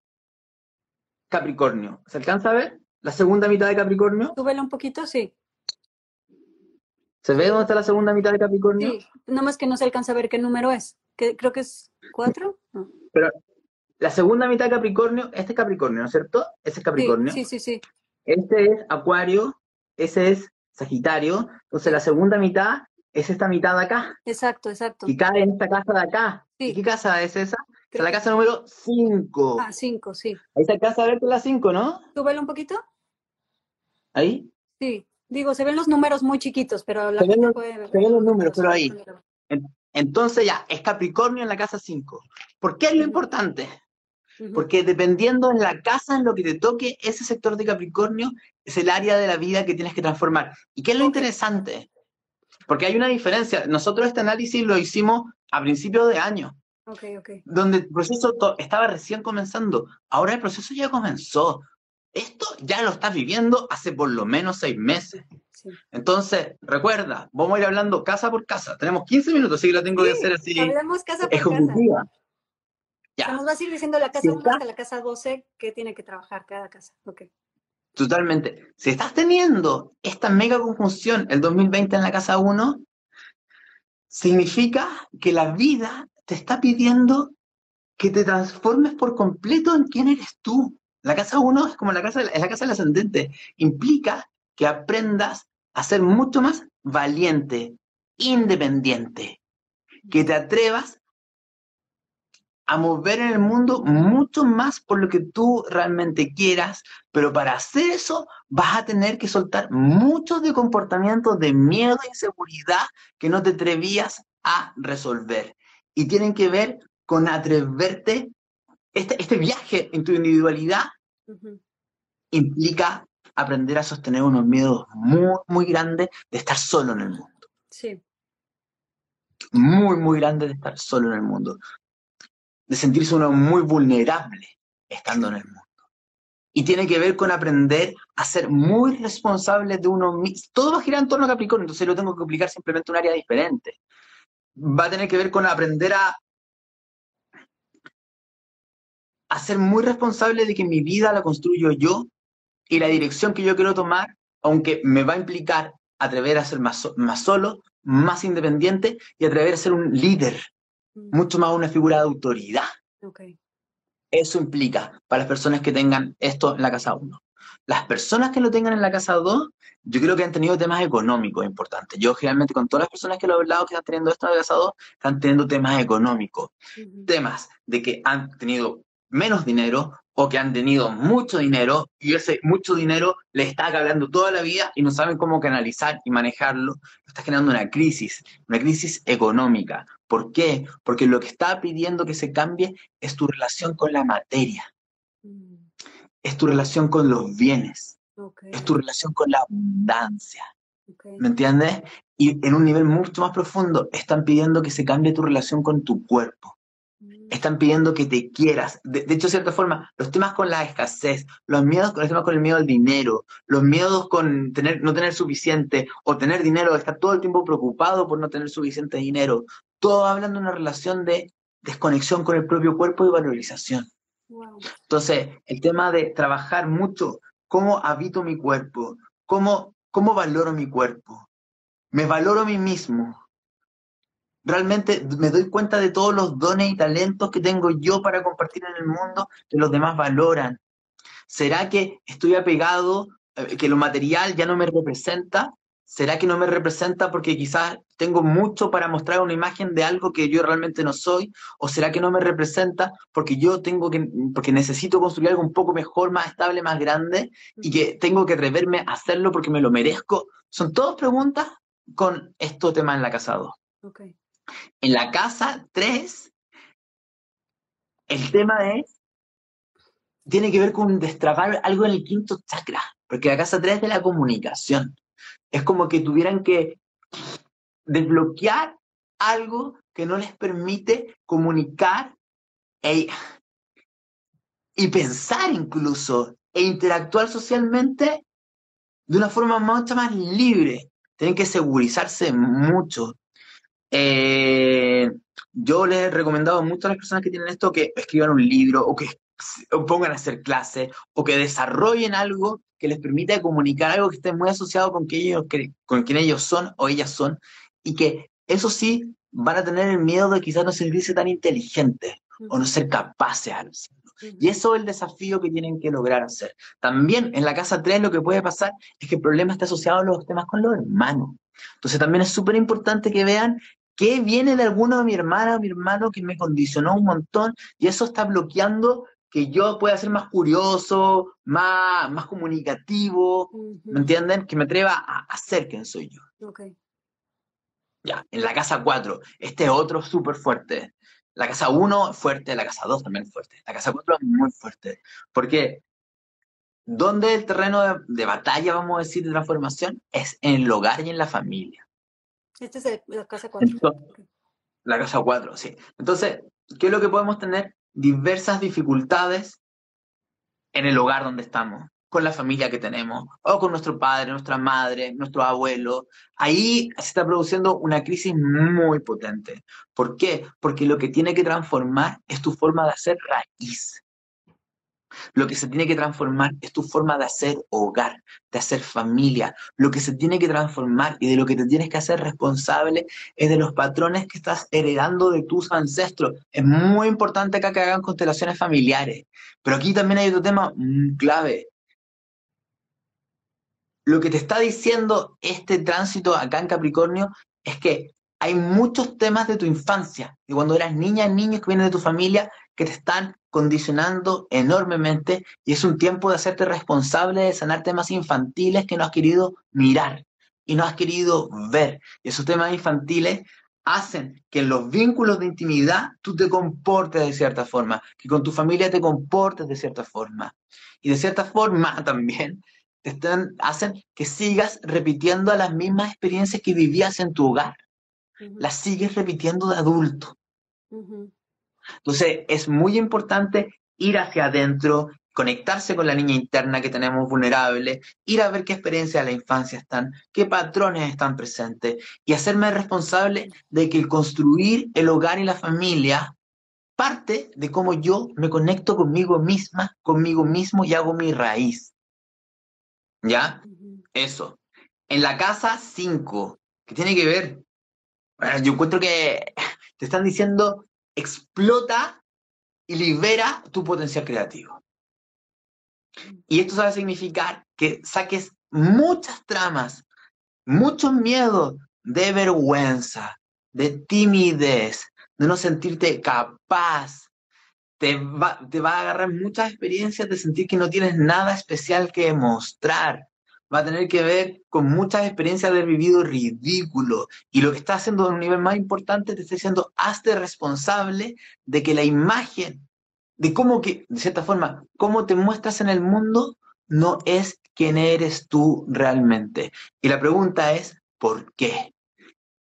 Capricornio? ¿Se alcanza a ver la segunda mitad de Capricornio? Súbelo un poquito, sí. ¿Se ve dónde está la segunda mitad de Capricornio? Sí, más que no se alcanza a ver qué número es. Que, creo que es cuatro. Pero la segunda mitad de Capricornio, este es Capricornio, ¿no es cierto? Ese es Capricornio. Sí, sí, sí, Este es Acuario, ese es Sagitario. Entonces la segunda mitad es esta mitad de acá. Exacto, exacto. Y cae en esta casa de acá. ¿Y qué casa es esa? Es la casa número 5. Ah, 5, sí. Ahí se alcanza a ver la 5, ¿no? Súbelo un poquito. ¿Ahí? Sí, Digo, se ven los números muy chiquitos, pero la se ven los, puede ver. Se ven los números, pero ahí. Entonces ya, es Capricornio en la casa 5. ¿Por qué es lo importante? Porque dependiendo en la casa en lo que te toque, ese sector de Capricornio es el área de la vida que tienes que transformar. ¿Y qué es lo interesante? Porque hay una diferencia. Nosotros este análisis lo hicimos a principios de año. Donde el proceso estaba recién comenzando. Ahora el proceso ya comenzó. Esto ya lo estás viviendo hace por lo menos seis meses. Entonces, recuerda, vamos a ir hablando casa por casa. Tenemos 15 minutos, así que lo tengo que hacer así. Hablemos casa por casa. Ya. nos vas a ir diciendo la casa 1 hasta la casa 12 que tiene que trabajar cada casa. Okay. Totalmente. Si estás teniendo esta mega conjunción el 2020 en la casa 1, significa que la vida te está pidiendo que te transformes por completo en quién eres tú. La casa 1 es como la casa, es la casa del ascendente. Implica que aprendas a ser mucho más valiente, independiente, que te atrevas a mover en el mundo mucho más por lo que tú realmente quieras, pero para hacer eso vas a tener que soltar muchos de comportamientos de miedo e inseguridad que no te atrevías a resolver. Y tienen que ver con atreverte, este, este viaje en tu individualidad implica aprender a sostener unos miedos muy, muy grandes de estar solo en el mundo. Sí. Muy, muy grandes de estar solo en el mundo de sentirse uno muy vulnerable estando en el mundo. Y tiene que ver con aprender a ser muy responsable de uno mismo. Todo va a girar en torno a Capricornio, entonces lo tengo que aplicar simplemente un área diferente. Va a tener que ver con aprender a, a ser muy responsable de que mi vida la construyo yo y la dirección que yo quiero tomar, aunque me va a implicar atrever a ser más, más solo, más independiente y atrever a ser un líder. Mucho más una figura de autoridad. Eso implica para las personas que tengan esto en la casa 1. Las personas que lo tengan en la casa 2, yo creo que han tenido temas económicos importantes. Yo generalmente con todas las personas que lo he hablado que están teniendo esto en la casa 2, están teniendo temas económicos. Temas de que han tenido menos dinero o que han tenido mucho dinero y ese mucho dinero le está hablando toda la vida y no saben cómo canalizar y manejarlo, está generando una crisis, una crisis económica. ¿Por qué? Porque lo que está pidiendo que se cambie es tu relación con la materia, mm. es tu relación con los bienes, es tu relación con la abundancia. ¿Me entiendes? Y en un nivel mucho más profundo, están pidiendo que se cambie tu relación con tu cuerpo están pidiendo que te quieras. De, hecho, de cierta forma, los temas con la escasez, los miedos, los temas con el miedo al dinero, los miedos con tener, no tener suficiente o tener dinero, estar todo el tiempo preocupado por no tener suficiente dinero, todo hablando de una relación de desconexión con el propio cuerpo y valorización. Entonces, el tema de trabajar mucho, cómo habito mi cuerpo, cómo, cómo valoro mi cuerpo, me valoro a mí mismo, realmente me doy cuenta de todos los dones y talentos que tengo yo para compartir en el mundo que los demás valoran. ¿Será que estoy apegado, eh, que lo material ya no me representa? ¿Será que no me representa porque quizás tengo mucho para mostrar una imagen de algo que yo realmente no soy? ¿O será que no me representa porque yo tengo que, porque necesito construir algo un poco mejor, más estable, más grande y que tengo que atreverme a hacerlo porque me lo merezco? Son todas preguntas con estos temas en la casa Okay. En la casa 3, el tema es, tiene que ver con destrabar algo en el quinto chakra, porque la casa 3 es de la comunicación. Es como que tuvieran que desbloquear algo que no les permite comunicar e, y pensar incluso e interactuar socialmente de una forma mucho más libre. Tienen que segurizarse mucho. Eh, yo les he recomendado mucho a las personas que tienen esto que escriban un libro o que pongan a hacer clases o que desarrollen algo que les permita comunicar algo que esté muy asociado con, que ellos, con quien ellos son o ellas son y que eso sí van a tener el miedo de quizás no sentirse tan inteligentes o no ser capaces de hacerlo. Y eso es el desafío que tienen que lograr hacer. También en la casa 3 lo que puede pasar es que el problema está asociado a los temas con los hermanos. Entonces también es súper importante que vean que viene de alguno de mi hermana o mi hermano que me condicionó un montón y eso está bloqueando que yo pueda ser más curioso, más, más comunicativo, ¿me entienden? Que me atreva a, hacer quien soy yo. Okay. Ya, en la casa 4, este es otro súper fuerte. La casa 1 es fuerte, la casa 2 también es fuerte. La casa 4 es muy fuerte. Porque ¿dónde el terreno de, batalla, vamos a decir, de transformación? Es en el hogar y en la familia. Esta es la casa 4. la casa 4, sí. Entonces, ¿qué es lo que podemos tener? Diversas dificultades en el hogar donde estamos con la familia que tenemos, o con nuestro padre, nuestra madre, nuestro abuelo. Ahí se está produciendo una crisis muy potente. ¿Por qué? Porque lo que tiene que transformar es tu forma de hacer raíz. Lo que se tiene que transformar es tu forma de hacer hogar, de hacer familia. Lo que se tiene que transformar y de lo que te tienes que hacer responsable es de los patrones que estás heredando de tus ancestros. Es muy importante acá que hagan constelaciones familiares. Pero aquí también hay otro tema clave lo que te está diciendo este tránsito acá en Capricornio es que hay muchos temas de tu infancia, de cuando eras niña, niños que vienen de tu familia, que te están condicionando enormemente y es un tiempo de hacerte responsable de sanar temas infantiles que no has querido mirar y no has querido ver. Y esos temas infantiles hacen que en los vínculos de intimidad tú te comportes de cierta forma, que con tu familia te comportes de cierta forma. Y de cierta forma también están, hacen que sigas repitiendo las mismas experiencias que vivías en tu hogar. Las sigues repitiendo de adulto. Entonces, es muy importante ir hacia adentro, conectarse con la niña interna que tenemos vulnerable, ir a ver qué experiencias de la infancia están, qué patrones están presentes y hacerme responsable de que el construir el hogar y la familia parte de cómo yo me conecto conmigo misma, conmigo mismo y hago mi raíz. ¿Ya? Eso. En la casa 5, ¿qué tiene que ver? Yo encuentro que te están diciendo explota y libera tu potencial creativo. Y esto sabe significar que saques muchas tramas, muchos miedos de vergüenza, de timidez, de no sentirte capaz, te va, te va a agarrar muchas experiencias de sentir que no tienes nada especial que mostrar. Va a tener que ver con muchas experiencias de haber vivido ridículo. Y lo que está haciendo en un nivel más importante, te está diciendo, hazte responsable de que la imagen, de cómo que, de cierta forma, cómo te muestras en el mundo, no es quién eres tú realmente. Y la pregunta es, ¿por qué?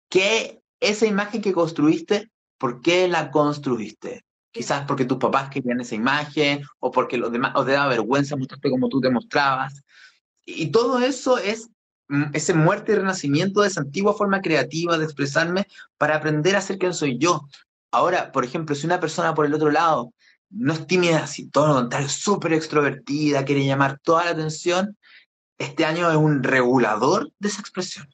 ¿Qué esa imagen que construiste, por qué la construiste? Quizás porque tus papás querían esa imagen o porque los demás, o te daba vergüenza mostrarte como tú te mostrabas. Y todo eso es mm, ese muerte y renacimiento de esa antigua forma creativa de expresarme para aprender a ser quien soy yo. Ahora, por ejemplo, si una persona por el otro lado no es tímida, así todo lo contrario, súper extrovertida, quiere llamar toda la atención, este año es un regulador de esa expresión.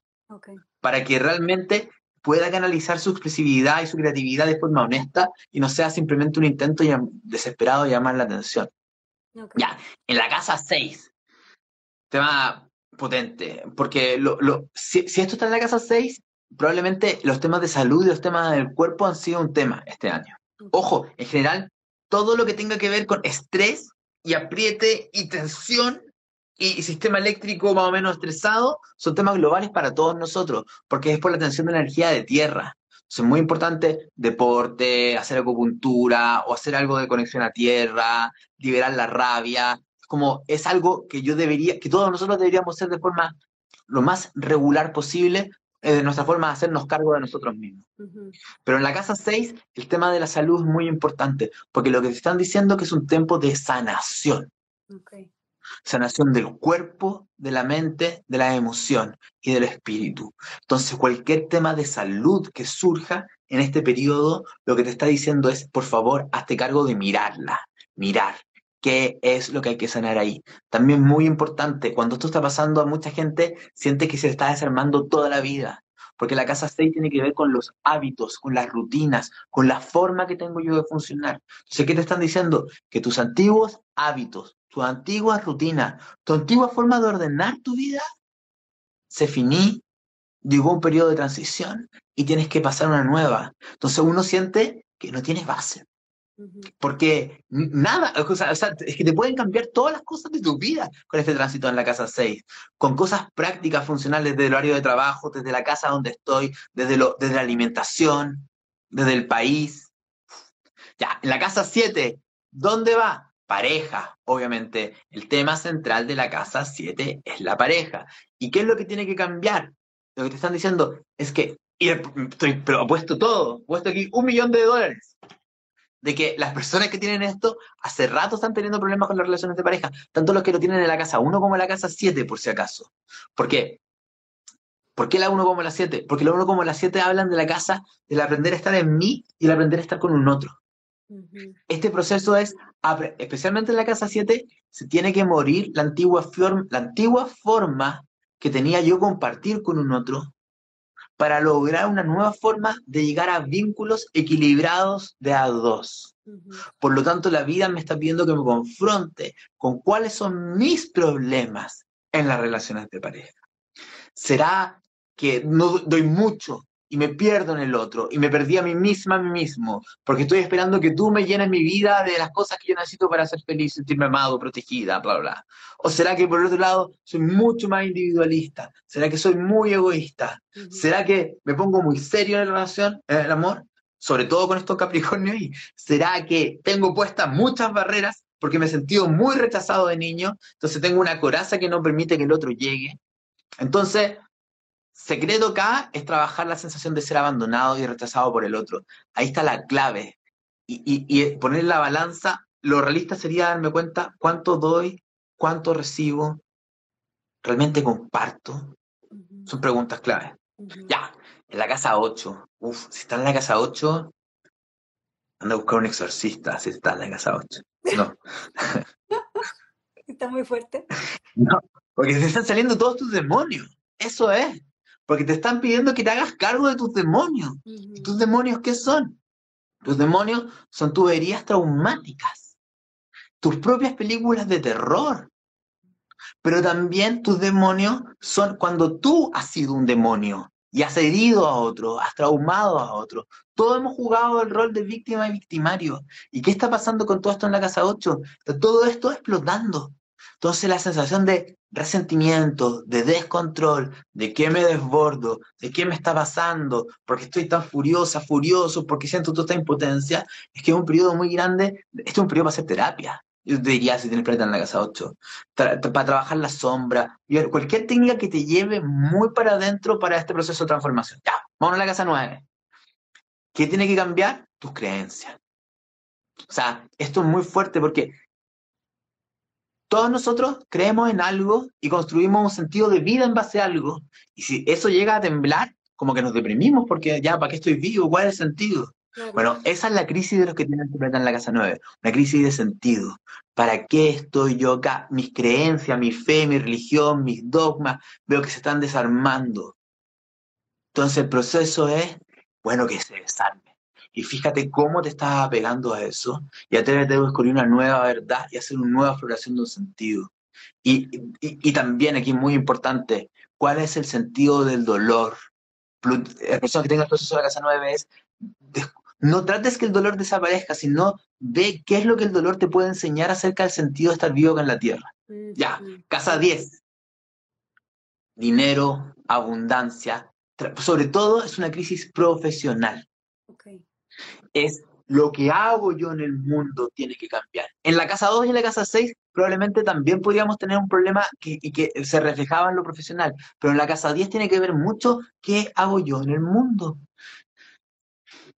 Para que realmente pueda canalizar su expresividad y su creatividad de forma honesta y no sea simplemente un intento desesperado de llamar la atención. Ya, en la casa 6, tema potente, porque lo, si, esto está en la casa 6, probablemente los temas de salud y los temas del cuerpo han sido un tema este año. Ojo, en general, todo lo que tenga que ver con estrés y apriete y tensión y sistema eléctrico más o menos estresado son temas globales para todos nosotros, porque es por la tensión de energía de tierra. Es muy importante deporte, hacer acupuntura o hacer algo de conexión a tierra, liberar la rabia. Como es algo que yo debería, que todos nosotros deberíamos hacer de forma lo más regular posible, eh, de nuestra forma de hacernos cargo de nosotros mismos. Pero en la casa 6, el tema de la salud es muy importante, porque lo que te están diciendo es que es un tiempo de sanación. Okay sanación del cuerpo, de la mente, de la emoción y del espíritu. Entonces, cualquier tema de salud que surja en este periodo, lo que te está diciendo es, por favor, hazte cargo de mirarla, mirar qué es lo que hay que sanar ahí. También muy importante, cuando esto está pasando a mucha gente, siente que se está desarmando toda la vida, porque la casa 6 tiene que ver con los hábitos, con las rutinas, con la forma que tengo yo de funcionar. Entonces, ¿qué te están diciendo? Que tus antiguos hábitos, tu antigua rutina, tu antigua forma de ordenar tu vida, se finí, llegó un periodo de transición y tienes que pasar una nueva. Entonces uno siente que no tiene base. Porque nada, o sea, es que te pueden cambiar todas las cosas de tu vida con este tránsito en la casa 6, con cosas prácticas, funcionales desde el horario de trabajo, desde la casa donde estoy, desde, desde la alimentación, desde el país. Ya, en la casa 7, ¿dónde va? Pareja, obviamente. El tema central de la casa 7 es la pareja. ¿Y qué es lo que tiene que cambiar? Lo que te están diciendo es que, y estoy, pero he puesto todo, aquí un millón de dólares de que las personas que tienen esto hace rato están teniendo problemas con las relaciones de pareja, tanto los que lo tienen en la casa 1 como en la casa 7, por si acaso. ¿Por qué? ¿Por qué la 1 como la 7? Porque la 1 como la 7 hablan de la casa, del aprender a estar en mí y el aprender a estar con un otro. Este proceso es, especialmente en la casa 7, se tiene que morir la antigua, la antigua forma que tenía yo compartir con un otro para lograr una nueva forma de llegar a vínculos equilibrados de a dos. Por lo tanto, la vida me está pidiendo que me confronte con cuáles son mis problemas en las relaciones de pareja. ¿Será que no doy mucho y me pierdo en el otro y me perdí a mí misma, a mí mismo, porque estoy esperando que tú me llenes mi vida de las cosas que yo necesito para ser feliz, sentirme amado, protegida, bla, bla. O será que por el otro lado soy mucho más individualista, será que soy muy egoísta, será que me pongo muy serio en la relación, en el amor, sobre todo con estos Capricornios, y será que tengo puestas muchas barreras porque me he sentido muy rechazado de niño, entonces tengo una coraza que no permite que el otro llegue. Entonces, secreto acá es trabajar la sensación de ser abandonado y rechazado por el otro. Ahí está la clave. Y, poner la balanza, lo realista sería darme cuenta cuánto doy, cuánto recibo, realmente comparto. Son preguntas clave. Ya, en la casa 8. Uf, si está en la casa 8, anda a buscar un exorcista si está en la casa 8. No. Está muy fuerte. No, porque se están saliendo todos tus demonios. Eso es. Porque te están pidiendo que te hagas cargo de tus demonios. ¿Y tus demonios qué son? Tus demonios son tus heridas traumáticas, tus propias películas de terror. Pero también tus demonios son cuando tú has sido un demonio y has herido a otro, has traumado a otro. Todos hemos jugado el rol de víctima y victimario. ¿Y qué está pasando con todo esto en la casa 8? Todo esto explotando. Entonces la sensación de resentimiento, de descontrol, de qué me desbordo, de qué me está pasando, porque estoy tan furiosa, furioso, porque siento toda esta impotencia, es que es un periodo muy grande, este es un periodo para hacer terapia. Yo diría si tienes planeta en la casa 8, para trabajar la sombra, cualquier técnica que te lleve muy para adentro para este proceso de transformación. Ya, vamos a la casa 9. ¿Qué tiene que cambiar? Tus creencias. O sea, esto es muy fuerte porque todos nosotros creemos en algo y construimos un sentido de vida en base a algo. Y si eso llega a temblar, como que nos deprimimos porque ya, ¿para qué estoy vivo? ¿Cuál es el sentido? Bueno, esa es la crisis de los que tienen que en la casa 9, una crisis de sentido. ¿Para qué estoy yo acá? Mis creencias, mi fe, mi religión, mis dogmas, veo que se están desarmando. Entonces el proceso es, bueno, que se desarme y fíjate cómo te estás apegando a eso y atrévete a descubrir una nueva verdad y hacer una nueva floración de un sentido. Y, y, también aquí muy importante, ¿cuál es el sentido del dolor? La persona que tenga el proceso de la casa 9 es, no trates que el dolor desaparezca, sino ve qué es lo que el dolor te puede enseñar acerca del sentido de estar vivo acá en la tierra. Ya, casa 10. Dinero, abundancia, sobre todo es una crisis profesional. Es lo que hago yo en el mundo tiene que cambiar. En la casa 2 y en la casa 6 probablemente también podríamos tener un problema que, y que se reflejaba en lo profesional, pero en la casa 10 tiene que ver mucho qué hago yo en el mundo.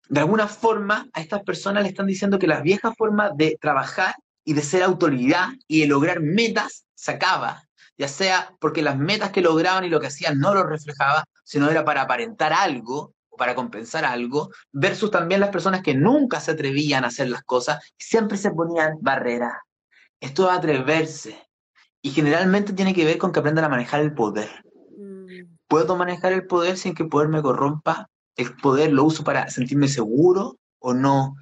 De alguna forma, a estas personas le están diciendo que la vieja forma de trabajar y de ser autoridad y de lograr metas se acaba, ya sea porque las metas que lograban y lo que hacían no lo reflejaba, sino era para aparentar algo para compensar algo, versus también las personas que nunca se atrevían a hacer las cosas y siempre se ponían barreras. Esto es atreverse. Y generalmente tiene que ver con que aprendan a manejar el poder. Mm. ¿Puedo manejar el poder sin que el poder me corrompa? ¿El poder lo uso para sentirme seguro o no?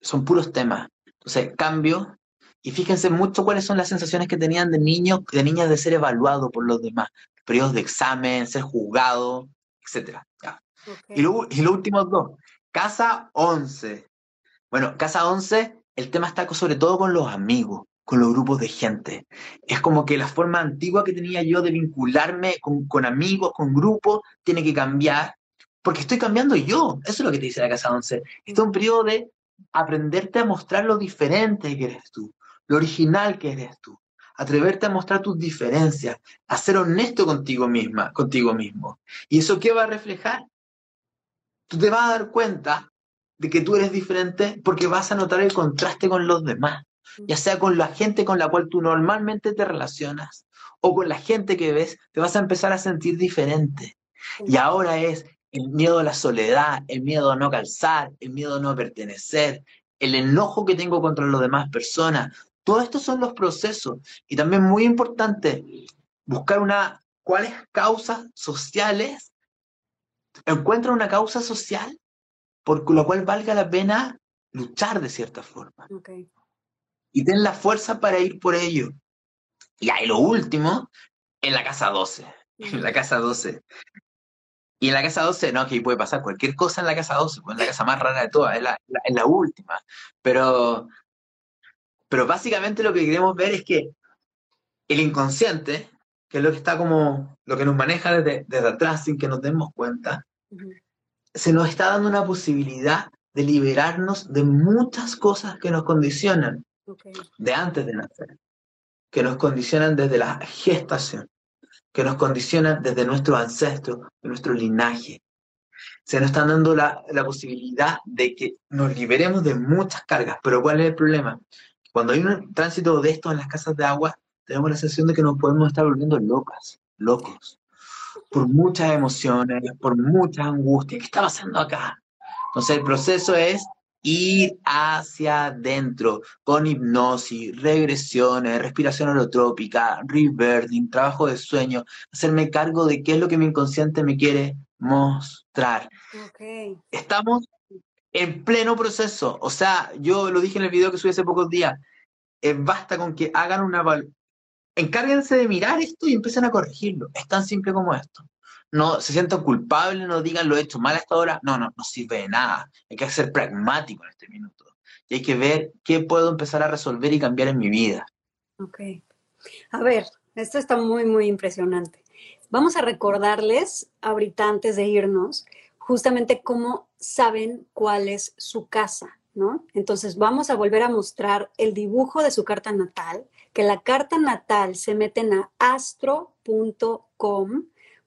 Son puros temas. Entonces, cambio. Y fíjense mucho cuáles son las sensaciones que tenían de niños, de niñas de ser evaluado por los demás. Periodos de examen, ser juzgado, etc. Y, los últimos dos. Casa 11. Bueno, casa 11, el tema está sobre todo con los amigos, con los grupos de gente. Es como que la forma antigua que tenía yo de vincularme con, con amigos, con grupos, tiene que cambiar, porque estoy cambiando yo. Eso es lo que te dice la casa 11. Este es un periodo de aprenderte a mostrar lo diferente que eres tú, lo original que eres tú atreverte a mostrar tus diferencias, a ser honesto contigo misma, contigo mismo. ¿Y eso qué va a reflejar? Tú te vas a dar cuenta de que tú eres diferente porque vas a notar el contraste con los demás, ya sea con la gente con la cual tú normalmente te relacionas o con la gente que ves, te vas a empezar a sentir diferente. Y ahora es el miedo a la soledad, el miedo a no calzar, el miedo a no pertenecer, el enojo que tengo contra las demás personas, todos estos son los procesos. Y también muy importante, buscar una, cuáles causas sociales, encuentra una causa social por la cual valga la pena luchar de cierta forma. Y ten la fuerza para ir por ello. Y ahí lo último, en la casa 12. En la casa 12. Y en la casa 12, no, que puede pasar cualquier cosa en la casa 12, pues es la casa más rara de todas, es la, es la última. Pero pero básicamente lo que queremos ver es que el inconsciente, que es lo que está como, lo que nos maneja desde, desde atrás sin que nos demos cuenta, se nos está dando una posibilidad de liberarnos de muchas cosas que nos condicionan de antes de nacer, que nos condicionan desde la gestación, que nos condicionan desde nuestros ancestros, de nuestro linaje. Se nos está dando la, la posibilidad de que nos liberemos de muchas cargas, pero ¿cuál es el problema? Cuando hay un tránsito de esto en las casas de agua, tenemos la sensación de que nos podemos estar volviendo locas, locos, por muchas emociones, por muchas angustias. ¿Qué está pasando acá? Entonces el proceso es ir hacia adentro con hipnosis, regresiones, respiración holotrópica, rebirthing, trabajo de sueño, hacerme cargo de qué es lo que mi inconsciente me quiere mostrar. Estamos en pleno proceso. O sea, yo lo dije en el video que subí hace pocos días. Eh, basta con que hagan una encárguense de mirar esto y empiecen a corregirlo. Es tan simple como esto. No se sientan culpables, no digan lo he hecho mal hasta ahora. No, no, no sirve de nada. Hay que ser pragmático en este minuto. Y hay que ver qué puedo empezar a resolver y cambiar en mi vida. Ok. A ver, esto está muy, muy impresionante. Vamos a recordarles ahorita antes de irnos justamente cómo saben cuál es su casa, ¿no? Entonces vamos a volver a mostrar el dibujo de su carta natal, que la carta natal se meten a astro.com,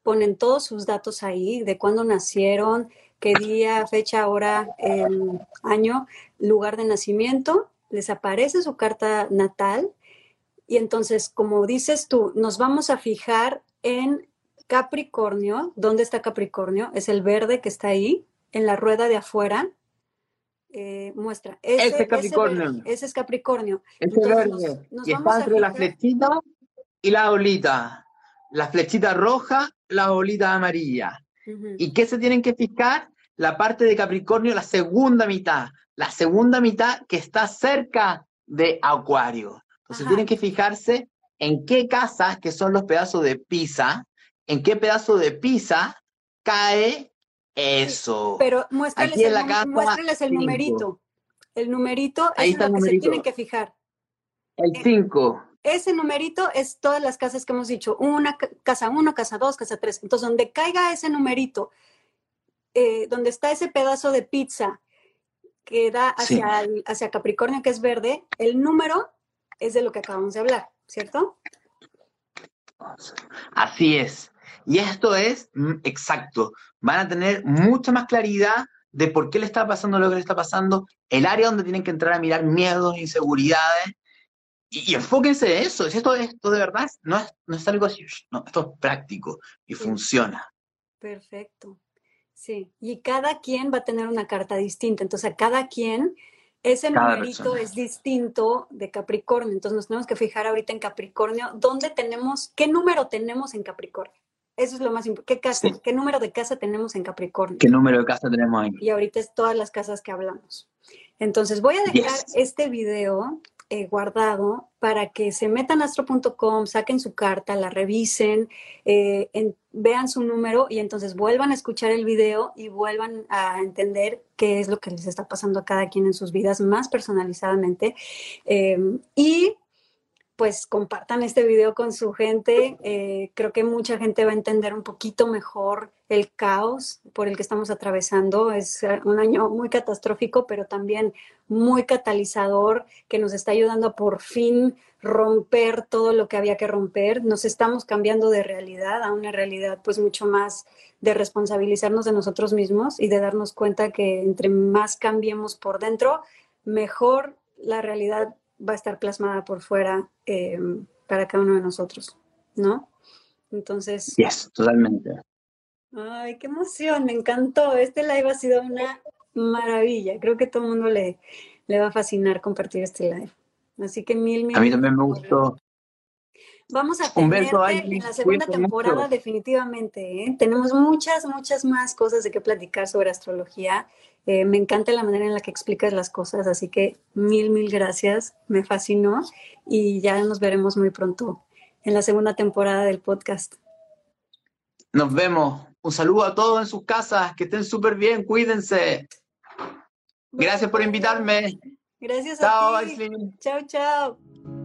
ponen todos sus datos ahí, de cuándo nacieron, qué día, fecha, hora, año, lugar de nacimiento, les aparece su carta natal y entonces, como dices tú, nos vamos a fijar en Capricornio, ¿dónde está Capricornio? Es el verde que está ahí, en la rueda de afuera. Eh, muestra. Ese, es Capricornio. Ese, es Capricornio. Ese verde. y está entre la flechita y la bolita. La flechita roja, la bolita amarilla. ¿Y qué se tienen que fijar? La parte de Capricornio, la segunda mitad. La segunda mitad que está cerca de Acuario. Entonces tienen que fijarse en qué casas, que son los pedazos de pizza, en qué pedazo de pizza cae eso. Pero muéstrales, el, el numerito. El numerito Ahí es lo que se tienen que fijar. El 5. Ese numerito es todas las casas que hemos dicho, una casa 1, casa 2, casa 3. Entonces, donde caiga ese numerito, eh, donde está ese pedazo de pizza que da hacia, hacia Capricornio, que es verde, el número es de lo que acabamos de hablar, ¿cierto? Así es. Y esto es mm, exacto. Van a tener mucha más claridad de por qué le está pasando lo que le está pasando, el área donde tienen que entrar a mirar miedos, inseguridades, y, enfóquense en eso. Si esto, esto de verdad no es, no es algo así, no, esto es práctico y funciona. Perfecto. Sí, y cada quien va a tener una carta distinta, entonces a cada quien ese numerito es distinto de Capricornio, entonces nos tenemos que fijar ahorita en Capricornio, ¿dónde tenemos, qué número tenemos en Capricornio? Eso es lo más importante. ¿Qué casa, qué número de casa tenemos en Capricornio? ¿Qué número de casa tenemos ahí? Y ahorita es todas las casas que hablamos. Entonces voy a dejar este video eh, guardado para que se metan a astro.com, saquen su carta, la revisen, eh, vean su número y entonces vuelvan a escuchar el video y vuelvan a entender qué es lo que les está pasando a cada quien en sus vidas más personalizadamente. Em, y pues compartan este video con su gente. Eh, creo que mucha gente va a entender un poquito mejor el caos por el que estamos atravesando. Es un año muy catastrófico, pero también muy catalizador que nos está ayudando a por fin romper todo lo que había que romper. Nos estamos cambiando de realidad a una realidad pues mucho más de responsabilizarnos de nosotros mismos y de darnos cuenta que entre más cambiemos por dentro, mejor la realidad va a estar plasmada por fuera eh, para cada uno de nosotros, ¿no? Entonces. Yes, totalmente. Ay, qué emoción, me encantó. Este live ha sido una maravilla. Creo que todo el mundo le, le va a fascinar compartir este live. Así que mil, mil. A mí también me gustó. Vamos a tener en la segunda temporada definitivamente. ¿eh? Tenemos muchas, muchas más cosas de qué platicar sobre astrología. Eh, me encanta la manera en la que explicas las cosas, así que mil, mil gracias. Me fascinó y ya nos veremos muy pronto en la segunda temporada del podcast. Nos vemos. Un saludo a todos en sus casas. Que estén súper bien. Cuídense. Gracias por invitarme. Gracias a ti. Chao, chao.